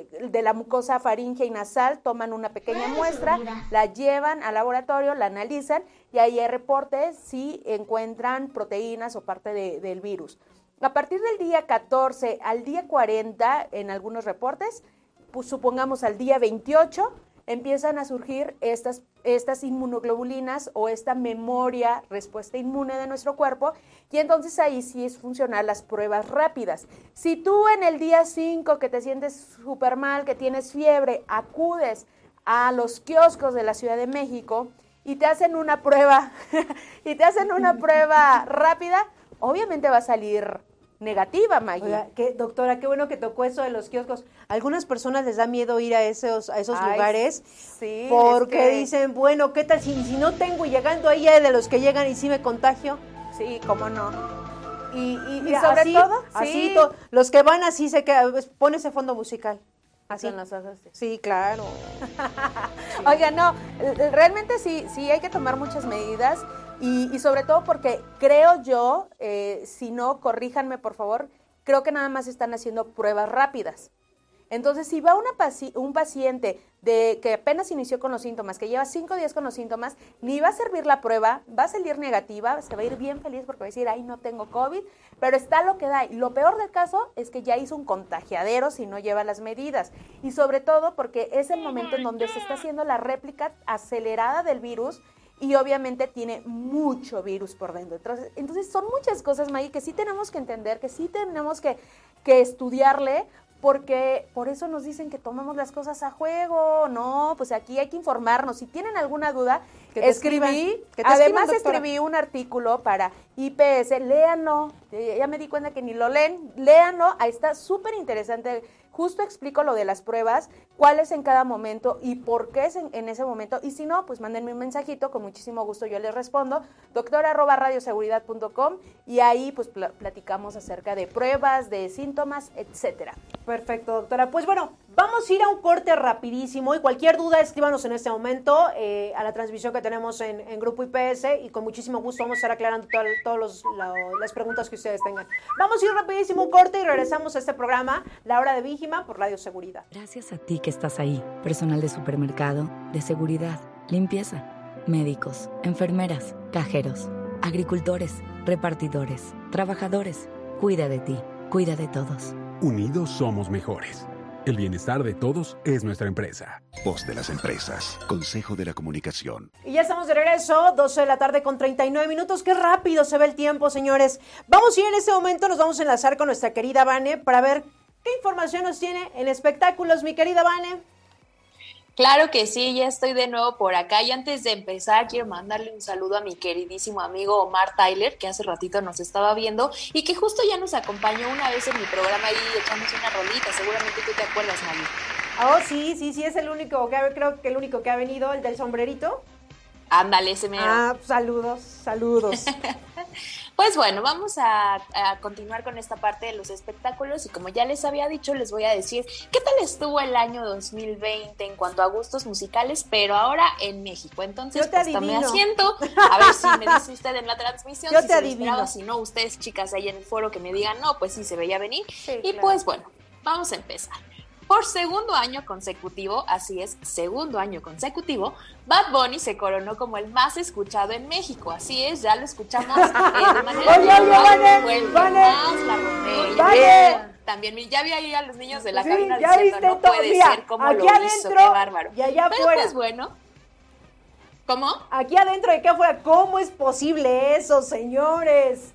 eh, de la mucosa faríngea y nasal, toman una pequeña muestra, la llevan al laboratorio, la analizan y ahí hay reportes si encuentran proteínas o parte de, del virus. A partir del día 14 al día 40, en algunos reportes, pues supongamos al día 28, empiezan a surgir estas, estas inmunoglobulinas o esta memoria, respuesta inmune de nuestro cuerpo, y entonces ahí sí es funcionar las pruebas rápidas. Si tú en el día 5 que te sientes súper mal, que tienes fiebre, acudes a los kioscos de la Ciudad de México y te hacen una prueba, y te hacen una prueba rápida, obviamente va a salir negativa, Maggie. Oiga, qué, doctora, qué bueno que tocó eso de los kioscos. Algunas personas les da miedo ir a esos, a esos Ay, lugares sí, porque es que- dicen, bueno, ¿qué tal si, si no tengo llegando ahí de los que llegan y sí me contagio? Sí, cómo no. Y, y- y Mira, sobre así- todo, así sí. to- los que van así se queda, pues, pone ese fondo musical. Así. Son las hojas, sí. Sí, claro. Oiga, no, eh, realmente sí, sí hay que tomar muchas medidas y, sobre todo porque creo yo, eh, si no, corríjanme por favor, creo que nada más están haciendo pruebas rápidas. Entonces, si va un paciente de que apenas inició con los síntomas, que lleva cinco días con los síntomas, ni va a servir la prueba, va a salir negativa, se va a ir bien feliz porque va a decir, ay, no tengo COVID, pero está lo que da. Y lo peor del caso es que ya hizo un contagiadero si no lleva las medidas. Y sobre todo porque es el momento en donde se está haciendo la réplica acelerada del virus y obviamente tiene mucho virus por dentro. Entonces, entonces son muchas cosas, Maggie, que sí tenemos que entender, que sí tenemos que, que estudiarle, porque por eso nos dicen que tomamos las cosas a juego, no, pues aquí hay que informarnos. Si tienen alguna duda, Que te escribí, escriban, que te además escriban, escribí un artículo para IPS, léanlo, Eh, ya me di cuenta que ni lo leen, léanlo, ahí está súper interesante, justo explico lo de las pruebas, cuál es en cada momento y por qué es en, en ese momento, y si no, pues mándenme un mensajito, con muchísimo gusto yo les respondo, doctora arroba radioseguridad.com y ahí pues pla- platicamos acerca de pruebas, de síntomas, etcétera. Perfecto, doctora. Pues bueno, vamos a ir a un corte rapidísimo y cualquier duda escríbanos en este momento eh, a la transmisión que tenemos en, en Grupo IPS y con muchísimo gusto vamos a estar aclarando todas las preguntas que ustedes tengan. Vamos a ir rapidísimo un corte y regresamos a este programa, La Hora de Víjima, por Radio Seguridad. Gracias a ti que estás ahí, personal de supermercado, de seguridad, limpieza, médicos, enfermeras, cajeros, agricultores, repartidores, trabajadores. Cuida de ti, cuida de todos. Unidos somos mejores. El bienestar de todos es nuestra empresa. Voz de las empresas. Consejo de la comunicación. Y ya estamos de regreso, 12 de la tarde con 39 minutos. Qué rápido se ve el tiempo, señores. Vamos a ir en este momento, nos vamos a enlazar con nuestra querida Vane para ver qué información nos tiene en espectáculos, mi querida Vane. Claro que sí, ya estoy de nuevo por acá y antes de empezar quiero mandarle un saludo a mi queridísimo amigo Omar Tyler que hace ratito nos estaba viendo y que justo ya nos acompañó una vez en mi programa y echamos una rolita, seguramente tú te acuerdas, Mali. Oh, sí, sí, sí, es el único que creo que el único que ha venido, el del sombrerito. Ándale, ese mero. Ah, saludos, saludos. Pues bueno, vamos a, a continuar con esta parte de los espectáculos y como ya les había dicho, les voy a decir qué tal estuvo el año 2020 en cuanto a gustos musicales, pero ahora en México. Entonces, Yo te pues adivino. asiento, a ver si me dice usted en la transmisión, Yo si te se esperaba, si no, ustedes chicas ahí en el foro que me digan, no, pues sí se veía venir. Sí, y claro. pues bueno, vamos a empezar. Por segundo año consecutivo, así es, segundo año consecutivo, Bad Bunny se coronó como el más escuchado en México. Así es, ya lo escuchamos eh, de manera Oye, oye, más la Vane. bien, También, ya vi ahí a los niños de la Sí, cabina ya diciendo, viste no todo. puede Mira, ser como lo hizo, adentro qué bárbaro. y allá Pero afuera. pues bueno, ¿cómo? Aquí adentro y aquí afuera, ¿cómo es posible eso, señores?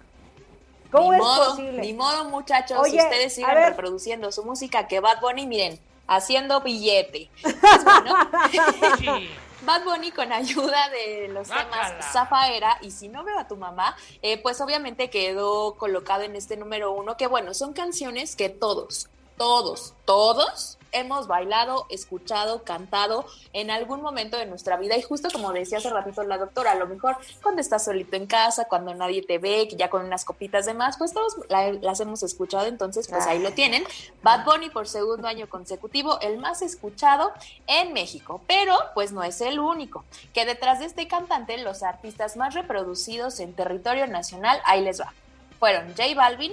¿Cómo ni es modo, posible? Ni modo, muchachos, Oye, ustedes ver. reproduciendo su música, que Bad Bunny, miren, haciendo billete. Pues bueno, Bad Bunny con ayuda de los temas Zafaera y Si no veo a tu mamá, eh, pues obviamente quedó colocado en este número uno, que bueno, son canciones que todos, todos, todos hemos bailado, escuchado, cantado en algún momento de nuestra vida. Y justo como decía hace ratito la doctora, a lo mejor cuando estás solito en casa, cuando nadie te ve, ya con unas copitas de más, pues todos las hemos escuchado, entonces pues ahí lo tienen. Bad Bunny por segundo año consecutivo, el más escuchado en México, pero pues no es el único, que detrás de este cantante los artistas más reproducidos en territorio nacional, ahí les va, fueron J Balvin,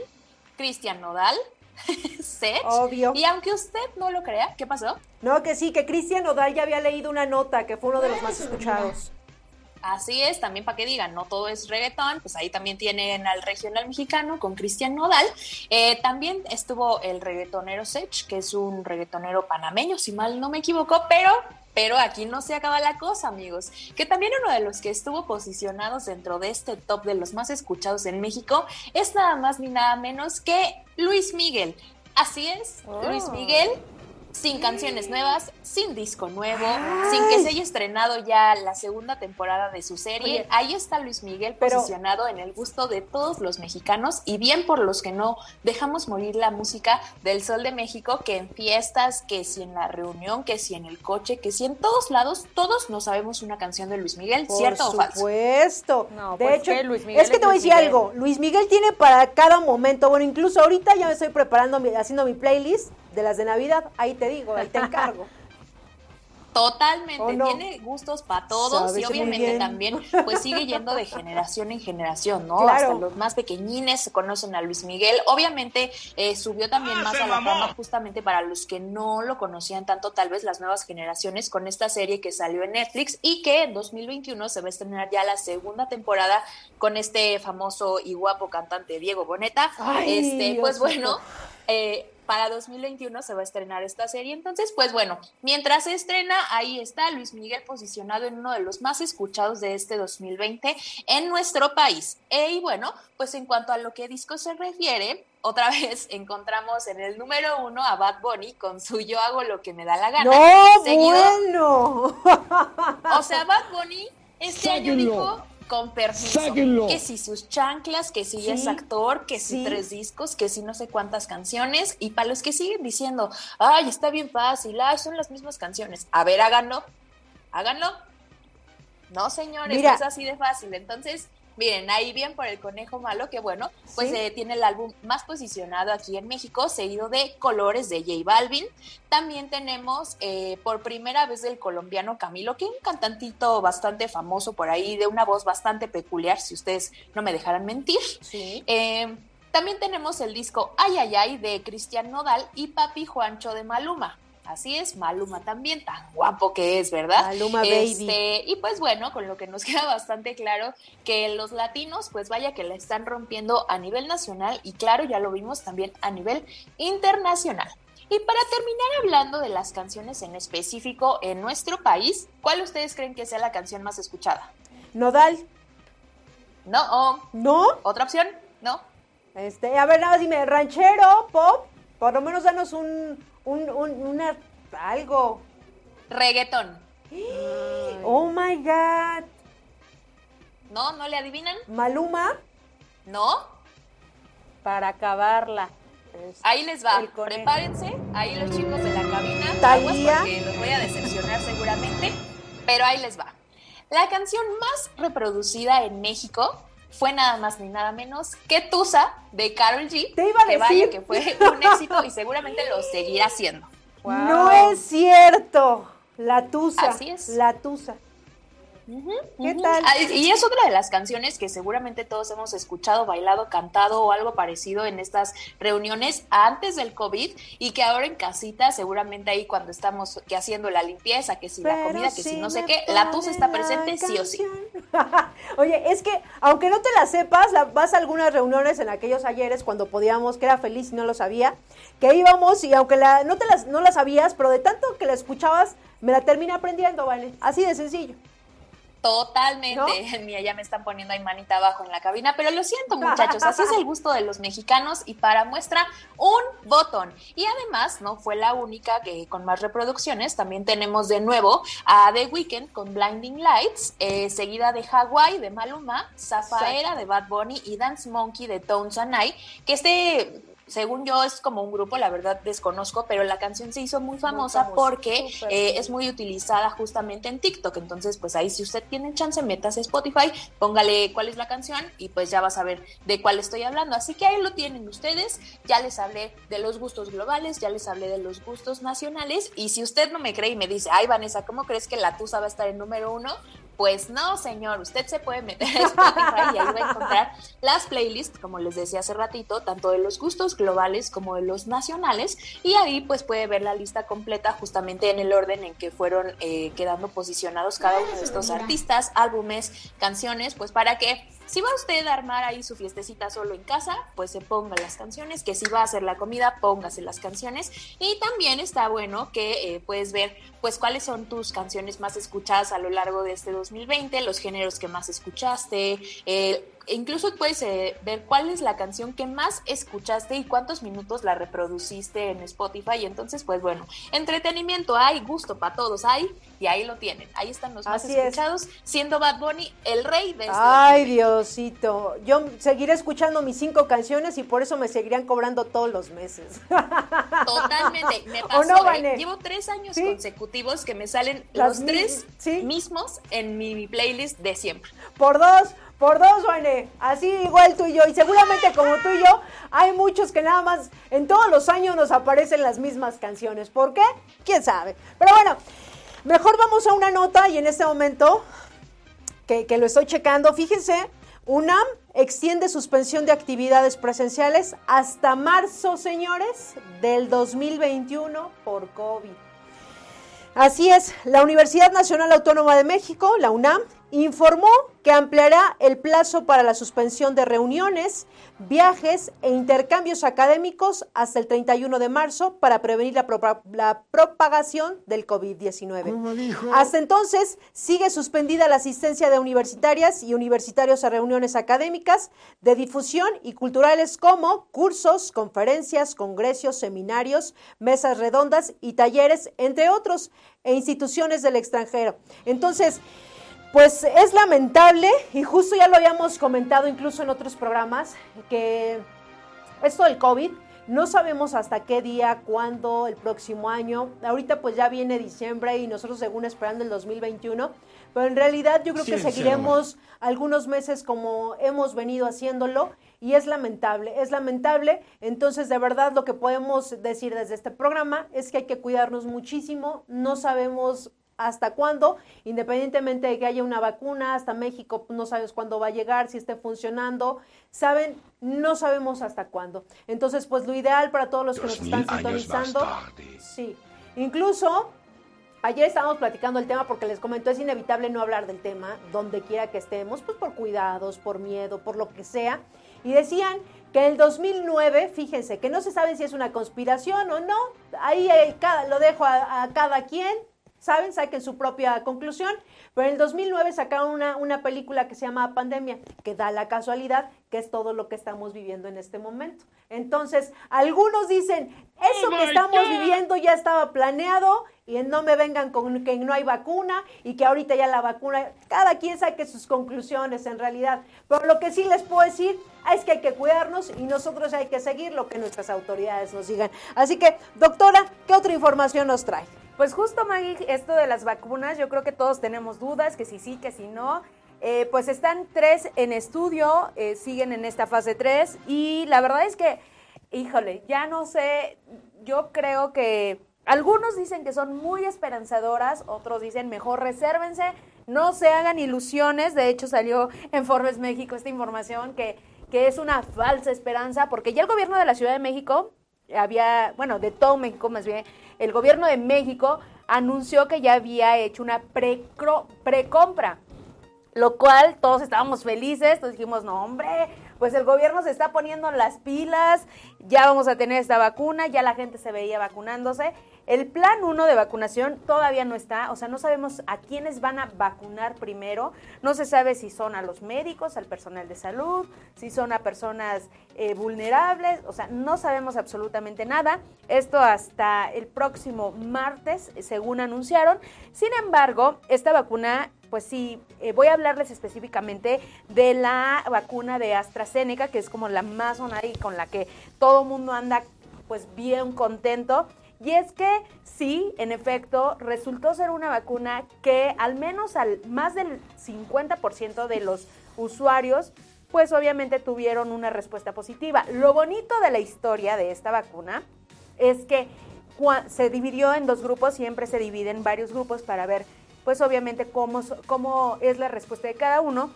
Cristian Nodal, Sech. Obvio. Y aunque usted no lo crea, ¿qué pasó? No, que sí, que Cristian Nodal ya había leído una nota que fue uno de los más escuchados. Así es, también para que digan, no todo es reggaetón, pues ahí también tienen al regional mexicano con Cristian Nodal. Eh, también estuvo el reggaetonero Sech, que es un reggaetonero panameño, si mal no me equivoco, pero pero aquí no se acaba la cosa, amigos. Que también uno de los que estuvo posicionados dentro de este top de los más escuchados en México es nada más ni nada menos que Luis Miguel. Así es, Luis Oh. Miguel sin canciones nuevas, sin disco nuevo, sin que se haya estrenado ya la segunda temporada de su serie. Oye. Ahí está Luis Miguel Pero- posicionado en el gusto de todos los mexicanos y bien por los que no dejamos morir la música del Sol de México, que en fiestas, que si en la reunión, que si en el coche, que si en todos lados, todos no sabemos una canción de Luis Miguel, Por ¿cierto o falso? supuesto. No, de pues hecho, que Luis Miguel es que te voy a decir algo. Luis Miguel tiene para cada momento. Bueno, incluso ahorita ya me estoy preparando, haciendo mi playlist de las de Navidad. Ahí te digo, ahí te encargo. Totalmente, tiene gustos para todos Sabes y obviamente también pues sigue yendo de generación en generación, ¿no? Claro. Hasta los más pequeñines se conocen a Luis Miguel. Obviamente eh, subió también más a la fama justamente para los que no lo conocían tanto, tal vez las nuevas generaciones, con esta serie que salió en Netflix y que en 2021 se va a estrenar ya la segunda temporada con este famoso y guapo cantante Diego Boneta. Ay, este, pues bueno, eh, para 2021 se va a estrenar esta serie. Entonces, pues bueno, mientras se estrena, ahí está Luis Miguel posicionado en uno de los más escuchados de este 2020 en nuestro país. E, y bueno, pues en cuanto a lo que disco se refiere, otra vez encontramos en el número uno a Bad Bunny con su Yo hago lo que me da la gana. No, seguido- bueno. o sea, Bad Bunny este año dijo con permiso que si sus chanclas, que si Sí, es actor, que si sí. tres discos, que si no sé cuántas canciones. Y para los que siguen diciendo, ay, está bien fácil, ay, son las mismas canciones. A ver, háganlo, háganlo. No, señores, Mira. no es así de fácil. Entonces, miren, ahí bien por el conejo malo, que bueno, pues Sí. eh, tiene el álbum más posicionado aquí en México, seguido de Colores de J Balvin. También tenemos eh, por primera vez del colombiano Camilo, que es un cantantito bastante famoso por ahí, de una voz bastante peculiar, si ustedes no me dejaran mentir. Sí. Eh, también tenemos el disco Ay Ay Ay de Cristian Nodal y Papi Juancho de Maluma. Así es, Maluma también, tan guapo que es, ¿verdad? Maluma, baby. Este, y pues bueno, con lo que nos queda bastante claro que los latinos, pues vaya que la están rompiendo a nivel nacional y claro, ya lo vimos también a nivel internacional. Y para terminar hablando de las canciones en específico en nuestro país, ¿cuál ustedes creen que sea la canción más escuchada? Nodal, ¿No? ¿O ¿no? ¿Otra opción? ¿No? Este, a ver, nada más dime, ranchero, pop, por lo menos danos un, un, un- una, algo. Reggaetón. Oh my God. ¿No? ¿No le adivinan? Maluma, ¿No? Para acabarla. Ahí les va. Prepárense. Ahí los chicos de la cabina. Aguas porque los voy a decepcionar seguramente. Pero ahí les va. La canción más reproducida en México fue nada más ni nada menos que Tusa de Carol G. Te iba a que vaya decir. que fue un éxito y seguramente lo seguirá haciendo. Wow. no es cierto. La tusa. Así es. La tusa. ¿Qué tal? Ah, Y es otra de las canciones que seguramente todos hemos escuchado, bailado, cantado o algo parecido en estas reuniones antes del COVID y que ahora en casita, seguramente ahí cuando estamos que haciendo la limpieza, que si la comida, que si no sé qué, la pone está presente sí o sí. Oye, es que aunque no te la sepas, la- vas a algunas reuniones en aquellos ayeres cuando podíamos, que era feliz y no lo sabía, que íbamos y aunque la, no te las, no la sabías, pero de tanto que la escuchabas, me la terminé aprendiendo, ¿vale? Así de sencillo. Totalmente. Mía, ya me están poniendo ahí manita abajo en la cabina, pero lo siento, muchachos, así es el gusto de los mexicanos y para muestra un botón. Y además, no fue la única que con más reproducciones, también tenemos de nuevo a The Weeknd con Blinding Lights, eh, seguida de Hawaii de Maluma, Zafaera de Bad Bunny y Dance Monkey de Tones and I, que este según yo es como un grupo, la verdad desconozco, pero la canción se hizo muy famosa, porque eh, es muy utilizada justamente en TikTok. Entonces, pues ahí si usted tiene chance, metas a Spotify, póngale cuál es la canción y pues ya va a saber de cuál estoy hablando. Así que ahí lo tienen ustedes. Ya les hablé de los gustos globales, ya les hablé de los gustos nacionales. Y si usted no me cree y me dice, ay Vanessa, ¿cómo crees que la Tusa va a estar en número uno? Pues no, señor, usted se puede meter a Spotify y ahí va a encontrar las playlists, como les decía hace ratito, tanto de los gustos globales como de los nacionales, y ahí pues puede ver la lista completa justamente en el orden en que fueron eh, quedando posicionados cada uno de estos artistas, álbumes, canciones, pues para que si va usted a armar ahí su fiestecita solo en casa, pues se ponga las canciones, que si va a hacer la comida, póngase las canciones. Y también está bueno que eh, puedes ver pues cuáles son tus canciones más escuchadas a lo largo de este 2020, los géneros que más escuchaste, eh, incluso puedes eh, ver cuál es la canción que más escuchaste y cuántos minutos la reproduciste en Spotify. Y entonces, pues bueno, entretenimiento hay, gusto para todos hay, y ahí lo tienen. Ahí están los más escuchados, siendo Bad Bunny el rey de este Ay, Diosito. Yo seguiré escuchando mis cinco canciones y por eso me seguirían cobrando todos los meses. Totalmente. Me pasó, ¿eh? Llevo tres años consecutivos que me salen los tres mismos en mi playlist de siempre. Por dos. Por dos, Vane. Así igual tú y yo. Y seguramente como tú y yo, hay muchos que nada más en todos los años nos aparecen las mismas canciones. ¿Por qué? ¿Quién sabe? Pero bueno, mejor vamos a una nota y en este momento, que, que lo estoy checando, fíjense, UNAM extiende suspensión de actividades presenciales hasta marzo, señores, del 2021 por COVID. Así es, la Universidad Nacional Autónoma de México, la UNAM, informó que ampliará el plazo para la suspensión de reuniones, viajes e intercambios académicos hasta el 31 de marzo para prevenir la, propagación del COVID-19. Hasta entonces, sigue suspendida la asistencia de universitarias y universitarios a reuniones académicas de difusión y culturales como cursos, conferencias, congresos, seminarios, mesas redondas y talleres, entre otros, e instituciones del extranjero. Entonces, pues es lamentable, y justo ya lo habíamos comentado incluso en otros programas, que esto del COVID, no sabemos hasta qué día, cuándo, el próximo año. Ahorita pues ya viene diciembre y nosotros según esperando el 2021, pero en realidad yo creo que seguiremos algunos meses como hemos venido haciéndolo y es lamentable, es lamentable. Entonces de verdad lo que podemos decir desde este programa es que hay que cuidarnos muchísimo, no sabemos hasta cuándo, independientemente de que haya una vacuna, hasta México no sabes cuándo va a llegar, si esté funcionando, saben, no sabemos hasta cuándo. Entonces, pues lo ideal para todos los que nos están sintonizando, sí, incluso ayer estábamos platicando el tema porque les comentó es inevitable no hablar del tema donde quiera que estemos, pues por cuidados, por miedo, por lo que sea, y decían que el 2009, fíjense, que no se sabe si es una conspiración o no, ahí lo dejo a cada quien, ¿saben? Saquen su propia conclusión. Pero en el 2009 sacaron una, una película que se llama Pandemia, que da la casualidad que es todo lo que estamos viviendo en este momento. Entonces, algunos dicen, eso oh que estamos viviendo ya estaba planeado y no me vengan con que no hay vacuna y que ahorita ya la vacuna, cada quien saque sus conclusiones en realidad. Pero lo que sí les puedo decir es que hay que cuidarnos y nosotros hay que seguir lo que nuestras autoridades nos digan. Así que, doctora, ¿qué otra información nos trae? Pues justo, Maggie, esto de las vacunas, yo creo que todos tenemos dudas, que si sí, que si no. Eh, pues están tres en estudio, eh, siguen en esta fase 3 y la verdad es que, híjole, ya no sé, yo creo que algunos dicen que son muy esperanzadoras, otros dicen mejor resérvense, no se hagan ilusiones, de hecho salió en Forbes México esta información que, que es una falsa esperanza, porque ya el gobierno de la Ciudad de México había, bueno, de todo México más bien, el gobierno de México anunció que ya había hecho una precompra, lo cual todos estábamos felices, todos dijimos, no hombre, pues el gobierno se está poniendo las pilas, ya vamos a tener esta vacuna, ya la gente se veía vacunándose. El plan 1 de vacunación todavía no está, o sea, no sabemos a quiénes van a vacunar primero, no se sabe si son a los médicos, al personal de salud, si son a personas eh, vulnerables, o sea, no sabemos absolutamente nada. Esto hasta el próximo martes, según anunciaron. Sin embargo, esta vacuna pues sí, eh, voy a hablarles específicamente de la vacuna de AstraZeneca, que es como la más sonada y con la que todo mundo anda pues bien contento. Y es que sí, en efecto, resultó ser una vacuna que al menos al más del 50% de los usuarios, pues obviamente tuvieron una respuesta positiva. Lo bonito de la historia de esta vacuna es que se dividió en dos grupos, siempre se divide en varios grupos para ver, pues obviamente cómo, cómo es la respuesta de cada uno.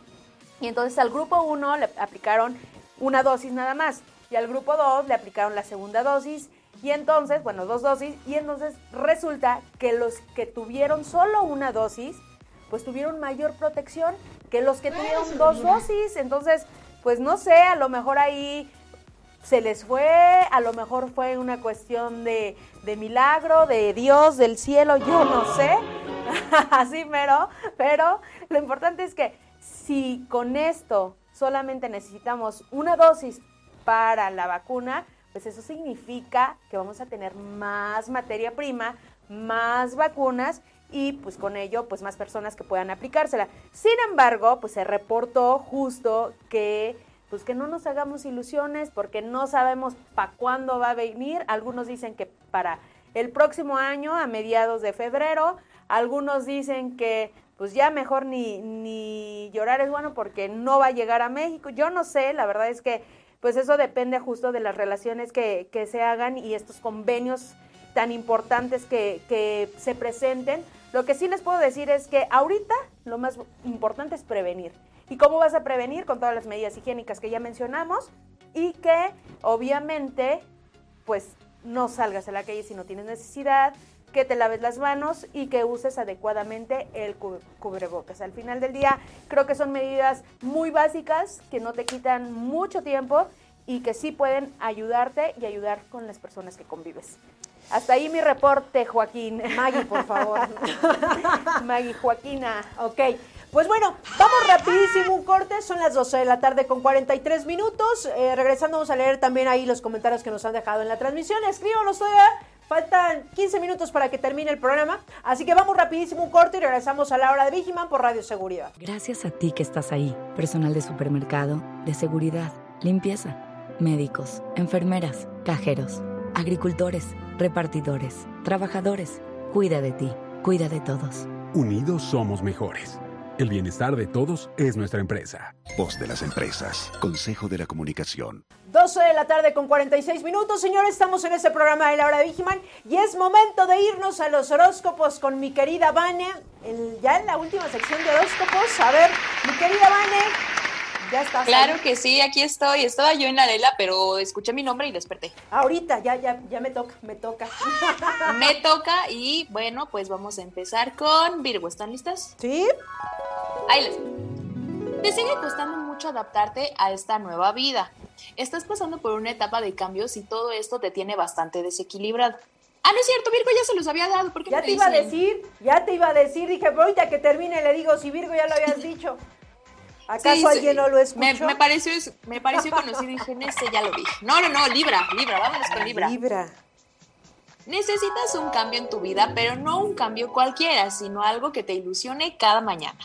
Y entonces al grupo 1 le aplicaron una dosis nada más y al grupo 2 le aplicaron la segunda dosis y entonces, bueno, dos dosis, y entonces resulta que los que tuvieron solo una dosis, pues tuvieron mayor protección que los que tuvieron dos dosis. Entonces, pues no sé, a lo mejor ahí se les fue, a lo mejor fue una cuestión de, de milagro, de Dios, del cielo, yo no sé, así mero, pero lo importante es que si con esto solamente necesitamos una dosis para la vacuna, pues eso significa que vamos a tener más materia prima, más vacunas y pues con ello pues más personas que puedan aplicársela. Sin embargo, pues se reportó justo que pues que no nos hagamos ilusiones porque no sabemos para cuándo va a venir. Algunos dicen que para el próximo año, a mediados de febrero. Algunos dicen que pues ya mejor ni, ni llorar es bueno porque no va a llegar a México. Yo no sé, la verdad es que pues eso depende justo de las relaciones que, se hagan y estos convenios tan importantes que, que, se presenten. Lo que sí les puedo decir es que ahorita lo más importante es prevenir. ¿Y cómo vas a prevenir? Con todas las medidas higiénicas que ya mencionamos y que obviamente pues no salgas a la calle si no tienes necesidad, que te laves las manos y que uses adecuadamente el cubrebocas. Al final del día creo que son medidas muy básicas que no te quitan mucho tiempo y que sí pueden ayudarte y ayudar con las personas que convives. Hasta ahí mi reporte, Joaquín. Maggie, por favor. Maggie, Joaquina. Ok. Pues bueno, vamos rapidísimo un corte, son las 12 de la tarde con 43 minutos. Eh, regresando vamos a leer también ahí los comentarios que nos han dejado en la transmisión. Escríbanos todavía Faltan 15 minutos para que termine el programa, así que vamos rapidísimo un corte y regresamos a la hora de Vigiman por Radio Seguridad. Gracias a ti que estás ahí, personal de supermercado, de seguridad, limpieza, médicos, enfermeras, cajeros, agricultores, repartidores, trabajadores. Cuida de ti, cuida de todos. Unidos somos mejores. El bienestar de todos es nuestra empresa. Voz de las empresas. Consejo de la Comunicación. 12 de la tarde con 46 minutos. Señores, estamos en este programa de la hora de Vigiman y es momento de irnos a los horóscopos con mi querida Vane. ya en la última sección de horóscopos. A ver, mi querida Vane, ya estás. Claro que sí, aquí estoy. Estaba yo en la lela, pero escuché mi nombre y desperté. Ahorita, ya, ya, ya me toca, me toca. me toca y bueno, pues vamos a empezar con Virgo. ¿Están listas? Sí. Ahí les Te sigue costando mucho adaptarte a esta nueva vida. Estás pasando por una etapa de cambios y todo esto te tiene bastante desequilibrado. Ah, no es cierto, Virgo ya se los había dado. ¿Por ya te iba a decir, ya te iba a decir. Dije, ahorita que termine le digo si Virgo ya lo habías dicho. ¿Acaso alguien no lo escuchó? Me, pareció, me pareció conocido y dije, ya lo vi. No, no, no, Libra, Libra, vámonos con Libra. Libra. Necesitas un cambio en tu vida, pero no un cambio cualquiera, sino algo que te ilusione cada mañana.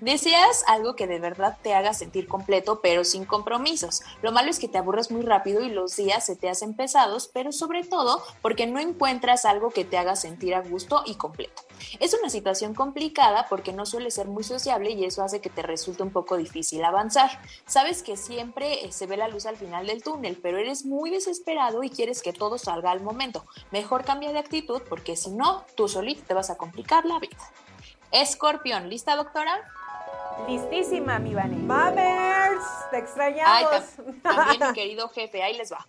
Deseas algo que de verdad te haga sentir completo, pero sin compromisos. Lo malo es que te aburres muy rápido y los días se te hacen pesados, pero sobre todo porque no encuentras algo que te haga sentir a gusto y completo. Es una situación complicada porque no suele ser muy sociable y eso hace que te resulte un poco difícil avanzar. Sabes que siempre eh, se ve la luz al final del túnel, pero eres muy desesperado y quieres que todo salga al momento. Mejor cambia de actitud porque si no, tú solito te vas a complicar la vida. Escorpión, ¿lista doctora? Listísima, mi Vane. Mamers, te extrañamos. también mi querido jefe, ahí les va.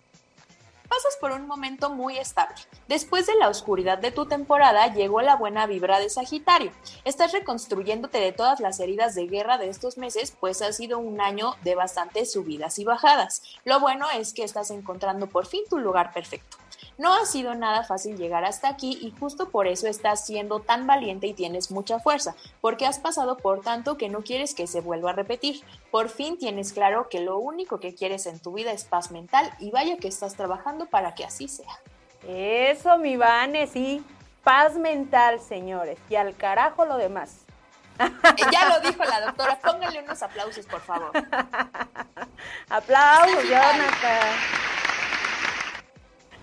pasas por un momento muy estable. Después de la oscuridad de tu temporada llegó la buena vibra de Sagitario. Estás reconstruyéndote de todas las heridas de guerra de estos meses, pues ha sido un año de bastantes subidas y bajadas. Lo bueno es que estás encontrando por fin tu lugar perfecto. No ha sido nada fácil llegar hasta aquí y justo por eso estás siendo tan valiente y tienes mucha fuerza, porque has pasado por tanto que no quieres que se vuelva a repetir. Por fin tienes claro que lo único que quieres en tu vida es paz mental y vaya que estás trabajando para que así sea. Eso, mi Vane, sí. Paz mental, señores. Y al carajo lo demás. Ya lo dijo la doctora. Pónganle unos aplausos, por favor. Aplausos, Jonathan.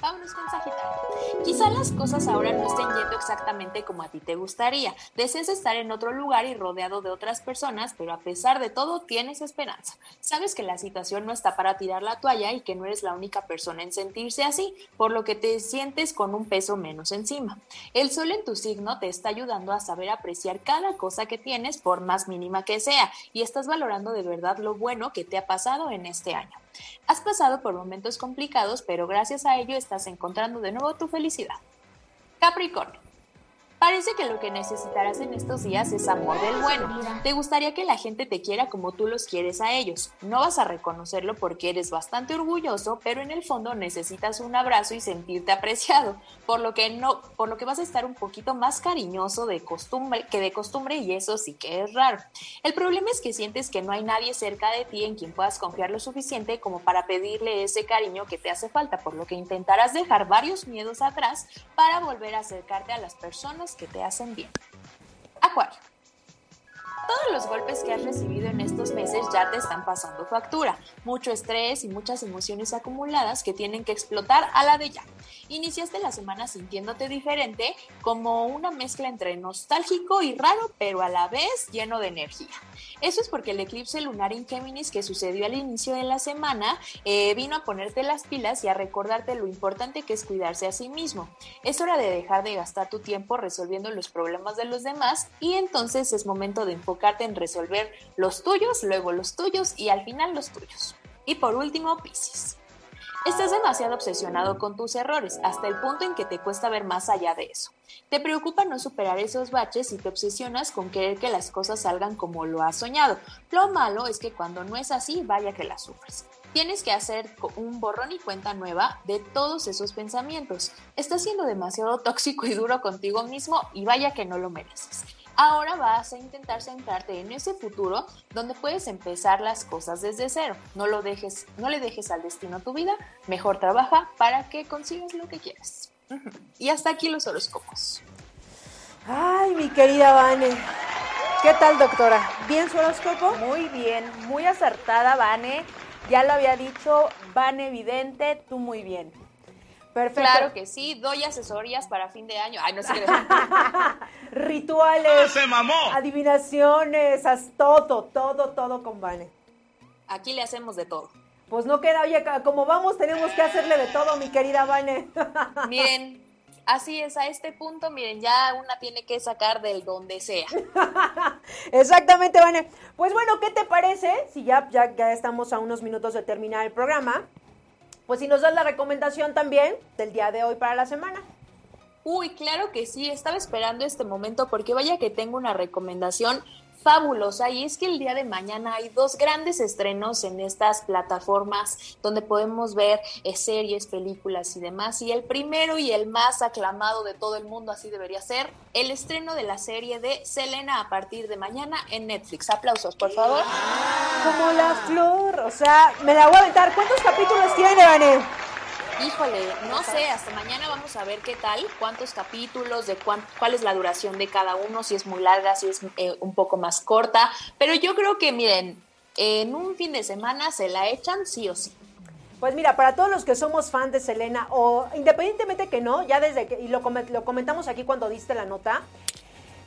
Vámonos con Sagitario. Quizá las cosas ahora no estén yendo exactamente como a ti te gustaría. Deseas estar en otro lugar y rodeado de otras personas, pero a pesar de todo tienes esperanza. Sabes que la situación no está para tirar la toalla y que no eres la única persona en sentirse así, por lo que te sientes con un peso menos encima. El sol en tu signo te está ayudando a saber apreciar cada cosa que tienes por más mínima que sea y estás valorando de verdad lo bueno que te ha pasado en este año. Has pasado por momentos complicados, pero gracias a ello estás encontrando de nuevo tu felicidad. Capricornio. Parece que lo que necesitarás en estos días es amor del bueno. Te gustaría que la gente te quiera como tú los quieres a ellos. No vas a reconocerlo porque eres bastante orgulloso, pero en el fondo necesitas un abrazo y sentirte apreciado, por lo que no, por lo que vas a estar un poquito más cariñoso de costumbre que de costumbre y eso sí que es raro. El problema es que sientes que no hay nadie cerca de ti en quien puedas confiar lo suficiente como para pedirle ese cariño que te hace falta, por lo que intentarás dejar varios miedos atrás para volver a acercarte a las personas que te hacen bien. Acuario. Todos los golpes que has recibido en estos meses ya te están pasando factura. Mucho estrés y muchas emociones acumuladas que tienen que explotar a la de ya. Iniciaste la semana sintiéndote diferente, como una mezcla entre nostálgico y raro, pero a la vez lleno de energía. Eso es porque el eclipse lunar en Géminis que sucedió al inicio de la semana eh, vino a ponerte las pilas y a recordarte lo importante que es cuidarse a sí mismo. Es hora de dejar de gastar tu tiempo resolviendo los problemas de los demás y entonces es momento de enfocarte en resolver los tuyos, luego los tuyos y al final los tuyos. Y por último, Pisces. Estás demasiado obsesionado con tus errores, hasta el punto en que te cuesta ver más allá de eso. Te preocupa no superar esos baches y te obsesionas con querer que las cosas salgan como lo has soñado. Lo malo es que cuando no es así, vaya que las sufres. Tienes que hacer un borrón y cuenta nueva de todos esos pensamientos. Estás siendo demasiado tóxico y duro contigo mismo y vaya que no lo mereces. Ahora vas a intentar centrarte en ese futuro donde puedes empezar las cosas desde cero. No lo dejes, no le dejes al destino tu vida, mejor trabaja para que consigas lo que quieres. Y hasta aquí los horóscopos. Ay, mi querida Vane. ¿Qué tal, doctora? ¿Bien su horóscopo? Muy bien, muy acertada, Vane. Ya lo había dicho, Vane Evidente, tú muy bien. Perfecto. Claro que sí, doy asesorías para fin de año. Ay, no sé qué Rituales. se mamó! Adivinaciones, todo, todo, todo con Vane. Aquí le hacemos de todo. Pues no queda, oye, como vamos, tenemos que hacerle de todo, mi querida Vane. Miren, así es, a este punto, miren, ya una tiene que sacar del donde sea. Exactamente, Vane. Pues bueno, ¿qué te parece? Si ya, ya, ya estamos a unos minutos de terminar el programa, pues si nos das la recomendación también del día de hoy para la semana. Uy, claro que sí, estaba esperando este momento porque vaya que tengo una recomendación fabulosa y es que el día de mañana hay dos grandes estrenos en estas plataformas donde podemos ver eh, series, películas y demás. Y el primero y el más aclamado de todo el mundo, así debería ser, el estreno de la serie de Selena a partir de mañana en Netflix. Aplausos, por favor. Como la flor, o sea, me la voy a aventar. ¿Cuántos capítulos tiene, Vané? Híjole, no sé, hasta mañana vamos a ver qué tal, cuántos capítulos, de cuál es la duración de cada uno, si es muy larga, si es eh, un poco más corta, pero yo creo que miren, en un fin de semana se la echan sí o sí. Pues mira, para todos los que somos fans de Selena, o independientemente que no, ya desde que, y lo, lo comentamos aquí cuando diste la nota,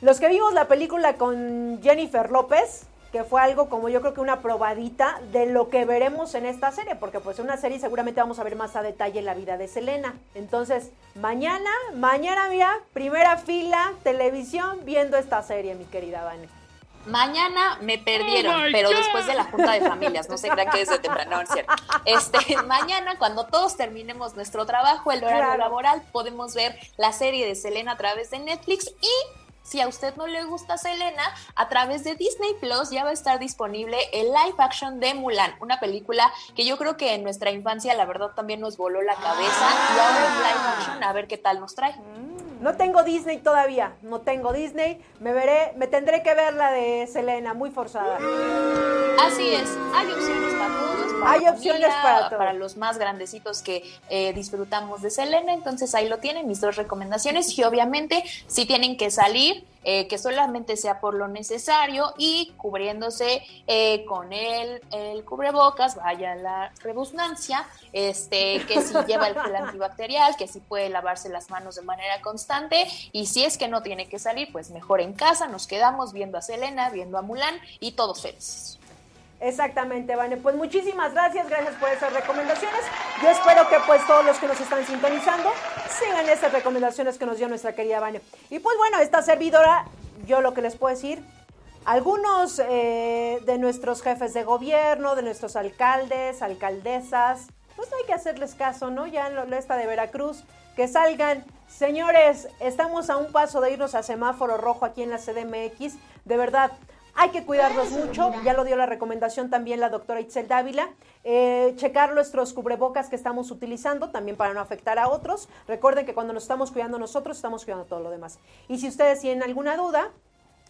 los que vimos la película con Jennifer López, que fue algo como yo creo que una probadita de lo que veremos en esta serie, porque pues en una serie seguramente vamos a ver más a detalle la vida de Selena. Entonces, mañana, mañana mira, primera fila, televisión, viendo esta serie, mi querida Vane. Mañana me perdieron, Oh pero God. después de la junta de familias, no se crean que es de temprano, no, es cierto. Este, mañana, cuando todos terminemos nuestro trabajo, el horario Claro. laboral, podemos ver la serie de Selena a través de Netflix y si a usted no le gusta Selena, a través de Disney Plus ya va a estar disponible el live action de Mulan, una película que yo creo que en nuestra infancia la verdad también nos voló la cabeza y ahora en live action a ver qué tal nos trae. No tengo Disney todavía, no tengo Disney. Me veré, me tendré que ver la de Selena, muy forzada. Así es, hay opciones para todos. Para Hay opciones para todos. Para los más grandecitos que eh, disfrutamos de Selena, entonces ahí lo tienen, mis dos recomendaciones. Y obviamente, si tienen que salir, eh, que solamente sea por lo necesario y cubriéndose eh, con el, el cubrebocas, vaya la redundancia, este, que si lleva el gel antibacterial, que si puede lavarse las manos de manera constante. Y si es que no tiene que salir, pues mejor en casa, nos quedamos viendo a Selena, viendo a Mulan y todos felices. Exactamente, Vane. Pues muchísimas gracias, gracias por esas recomendaciones. Yo espero que pues todos los que nos están sintonizando sigan estas recomendaciones que nos dio nuestra querida Vane. Y pues bueno, esta servidora, yo lo que les puedo decir, algunos eh, de nuestros jefes de gobierno, de nuestros alcaldes, alcaldesas, pues hay que hacerles caso, ¿no? Ya en lo esta de Veracruz, que salgan. Señores, estamos a un paso de irnos a semáforo rojo aquí en la CDMX. De verdad, hay que cuidarnos mucho, ya lo dio la recomendación también la doctora Itzel Dávila. Eh, checar nuestros cubrebocas que estamos utilizando también para no afectar a otros. Recuerden que cuando nos estamos cuidando nosotros, estamos cuidando todo lo demás. Y si ustedes tienen alguna duda,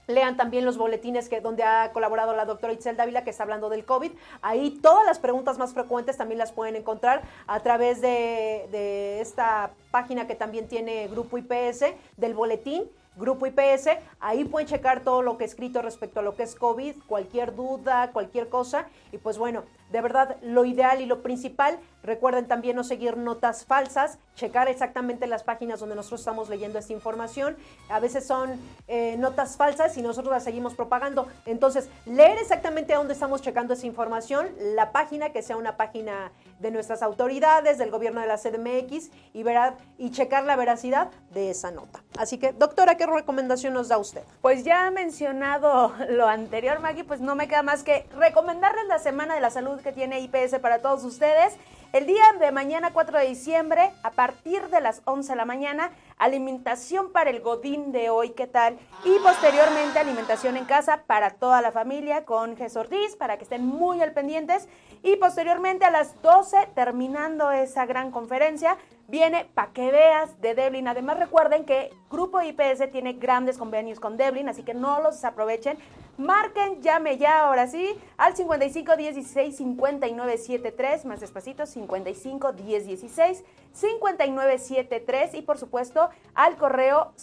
Lean también los boletines que, donde ha colaborado la doctora Itzel Dávila, que está hablando del COVID. Ahí todas las preguntas más frecuentes también las pueden encontrar a través de, de esta página que también tiene Grupo IPS, del boletín. Grupo IPS, ahí pueden checar todo lo que he escrito respecto a lo que es COVID, cualquier duda, cualquier cosa. Y pues bueno, de verdad, lo ideal y lo principal, recuerden también no seguir notas falsas, checar exactamente las páginas donde nosotros estamos leyendo esta información. A veces son eh, notas falsas y nosotros las seguimos propagando. Entonces, leer exactamente a dónde estamos checando esa información, la página, que sea una página de nuestras autoridades, del gobierno de la CDMX, y, verá, y checar la veracidad de esa nota. Así que, doctora, ¿qué recomendación nos da usted? Pues ya mencionado lo anterior, Maggie, pues no me queda más que recomendarles la Semana de la Salud que tiene IPS para todos ustedes. El día de mañana, 4 de diciembre, a partir de las 11 de la mañana, alimentación para el Godín de hoy, ¿qué tal? Y posteriormente, alimentación en casa para toda la familia con Jesús Ortiz, para que estén muy al pendientes. Y posteriormente, a las 12, terminando esa gran conferencia, viene Pa' que veas de Devlin. Además, recuerden que Grupo IPS tiene grandes convenios con Devlin, así que no los desaprovechen. Marquen, llame ya ahora sí al 55 10 16 59 73, más despacito 55 10 16 59 73 y por supuesto al correo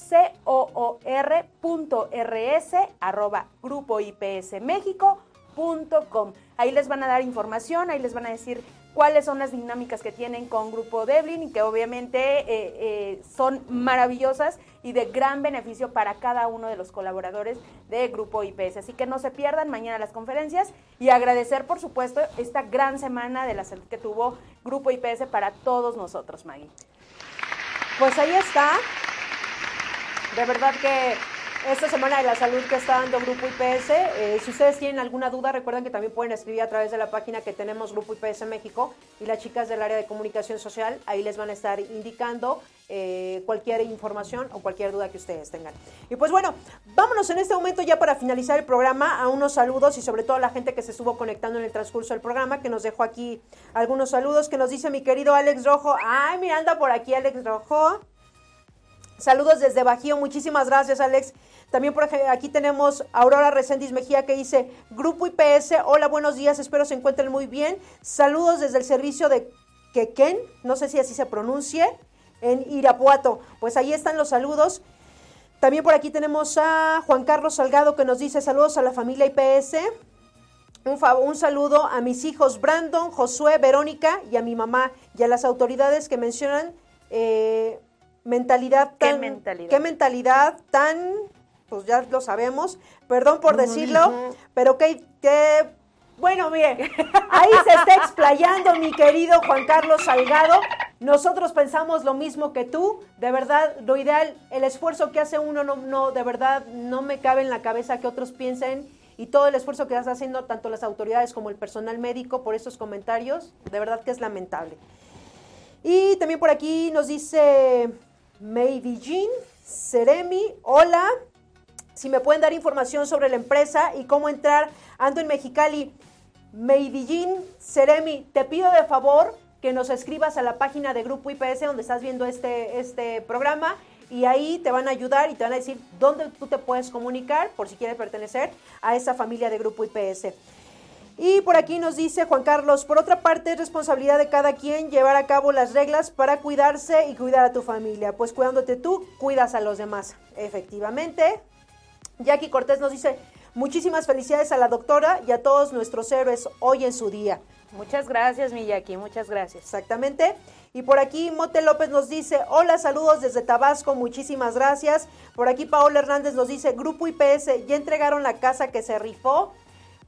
coor.rs arroba grupo IPS México Ahí les van a dar información, ahí les van a decir cuáles son las dinámicas que tienen con Grupo Devlin y que obviamente eh, eh, son maravillosas y de gran beneficio para cada uno de los colaboradores de Grupo IPS. Así que no se pierdan mañana las conferencias y agradecer, por supuesto, esta gran semana de la salud que tuvo Grupo IPS para todos nosotros, Maggie. Pues ahí está. De verdad que esta semana de la salud que está dando Grupo IPS, eh, si ustedes tienen alguna duda, recuerden que también pueden escribir a través de la página que tenemos Grupo IPS México y las chicas del área de comunicación social, ahí les van a estar indicando eh, cualquier información o cualquier duda que ustedes tengan. Y pues bueno, vámonos en este momento ya para finalizar el programa a unos saludos y sobre todo a la gente que se estuvo conectando en el transcurso del programa, que nos dejó aquí algunos saludos que nos dice mi querido Alex Rojo. Ay, mira, anda por aquí Alex Rojo. Saludos desde Bajío, muchísimas gracias Alex. También por aquí tenemos Aurora Reséndiz Mejía que dice, Grupo IPS, hola, buenos días, espero se encuentren muy bien. Saludos desde el servicio de Quequén, no sé si así se pronuncie, en Irapuato. Pues ahí están los saludos. También por aquí tenemos a Juan Carlos Salgado que nos dice, saludos a la familia IPS. Un, un, saludo a mis hijos Brandon, Josué, Verónica y a mi mamá y a las autoridades que mencionan eh, mentalidad tan... ¿Qué mentalidad? ¿Qué mentalidad tan... Pues ya lo sabemos, perdón por decirlo, pero que, que... Bueno, mire, ahí se está explayando mi querido Juan Carlos Salgado. Nosotros pensamos lo mismo que tú. De verdad, lo ideal, el esfuerzo que hace uno, no, no, de verdad, no me cabe en la cabeza que otros piensen y todo el esfuerzo que están haciendo tanto las autoridades como el personal médico por estos comentarios. De verdad que es lamentable. Y también por aquí nos dice Maybe Jean, Seremi, hola. Si me pueden dar información sobre la empresa y cómo entrar, ando en Mexicali. Meidillín, Seremi, te pido de favor que nos escribas a la página de Grupo IPS donde estás viendo este, este programa y ahí te van a ayudar y te van a decir dónde tú te puedes comunicar por si quieres pertenecer a esa familia de Grupo IPS. Y por aquí nos dice Juan Carlos, por otra parte es responsabilidad de cada quien llevar a cabo las reglas para cuidarse y cuidar a tu familia, pues cuidándote tú, cuidas a los demás. Efectivamente. Jackie Cortés nos dice, muchísimas felicidades a la doctora y a todos nuestros héroes hoy en su día. Muchas gracias, mi Jackie, muchas gracias. Exactamente. Y por aquí Mote López nos dice, hola, saludos desde Tabasco, muchísimas gracias. Por aquí Paola Hernández nos dice, Grupo IPS, ya entregaron la casa que se rifó.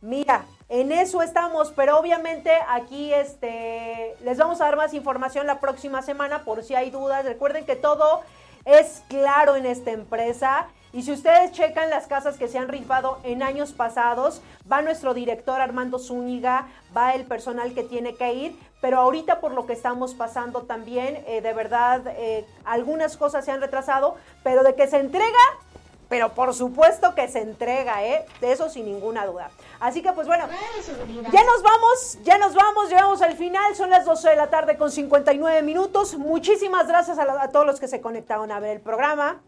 Mira, en eso estamos, pero obviamente aquí este, les vamos a dar más información la próxima semana por si hay dudas. Recuerden que todo es claro en esta empresa. Y si ustedes checan las casas que se han rifado en años pasados, va nuestro director Armando Zúñiga, va el personal que tiene que ir, pero ahorita por lo que estamos pasando también, eh, de verdad, eh, algunas cosas se han retrasado, pero de que se entrega, pero por supuesto que se entrega, ¿eh? De eso sin ninguna duda. Así que pues bueno, ya nos vamos, ya nos vamos, llegamos al final, son las 12 de la tarde con 59 minutos. Muchísimas gracias a, la- a todos los que se conectaron a ver el programa.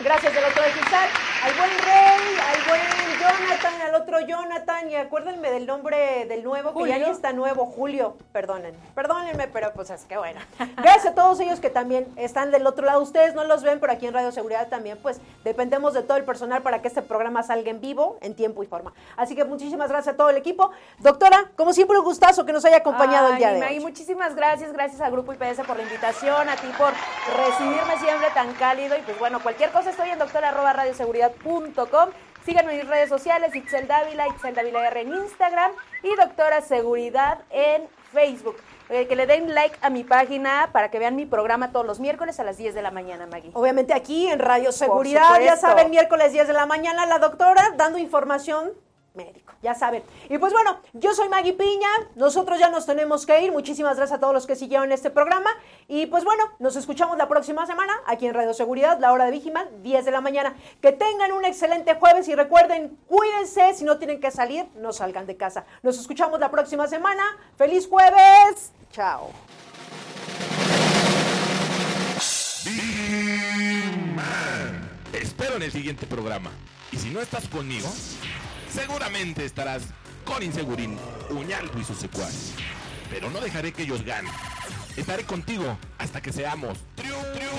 Gracias del otro de cristal, al buen Rey, al buen Jonathan, al otro Jonathan, y acuérdenme del nombre del nuevo, que ya está nuevo, Julio, perdonen, perdónenme, pero pues es que bueno. Gracias a todos ellos que también están del otro lado, ustedes no los ven, pero aquí en Radio Seguridad también, pues dependemos de todo el personal para que este programa salga en vivo, en tiempo y forma. Así que muchísimas gracias a todo el equipo. Doctora, como siempre, un gustazo que nos haya acompañado el día de hoy. muchísimas gracias, gracias al Grupo IPS por la invitación, a ti por recibirme siempre tan cálido y pues bueno, cualquier cosa estoy en doctora.radioseguridad.com. Síganme en mis redes sociales, Itzel Dávila, Itzel Dávila R en Instagram y Doctora Seguridad en Facebook. Eh, que le den like a mi página para que vean mi programa todos los miércoles a las 10 de la mañana, Maggie. Obviamente aquí en Radio Seguridad, ya saben, miércoles 10 de la mañana, la doctora dando información médico, ya saben. Y pues bueno, yo soy Maggie Piña, nosotros ya nos tenemos que ir, muchísimas gracias a todos los que siguieron este programa y pues bueno, nos escuchamos la próxima semana aquí en Radio Seguridad, la hora de Vigiman, 10 de la mañana. Que tengan un excelente jueves y recuerden, cuídense, si no tienen que salir, no salgan de casa. Nos escuchamos la próxima semana, feliz jueves, chao. Te espero en el siguiente programa. Y si no estás conmigo, Seguramente estarás con Insegurín, Uñaldo y sus secuaces. Pero no dejaré que ellos ganen. Estaré contigo hasta que seamos triunfadores.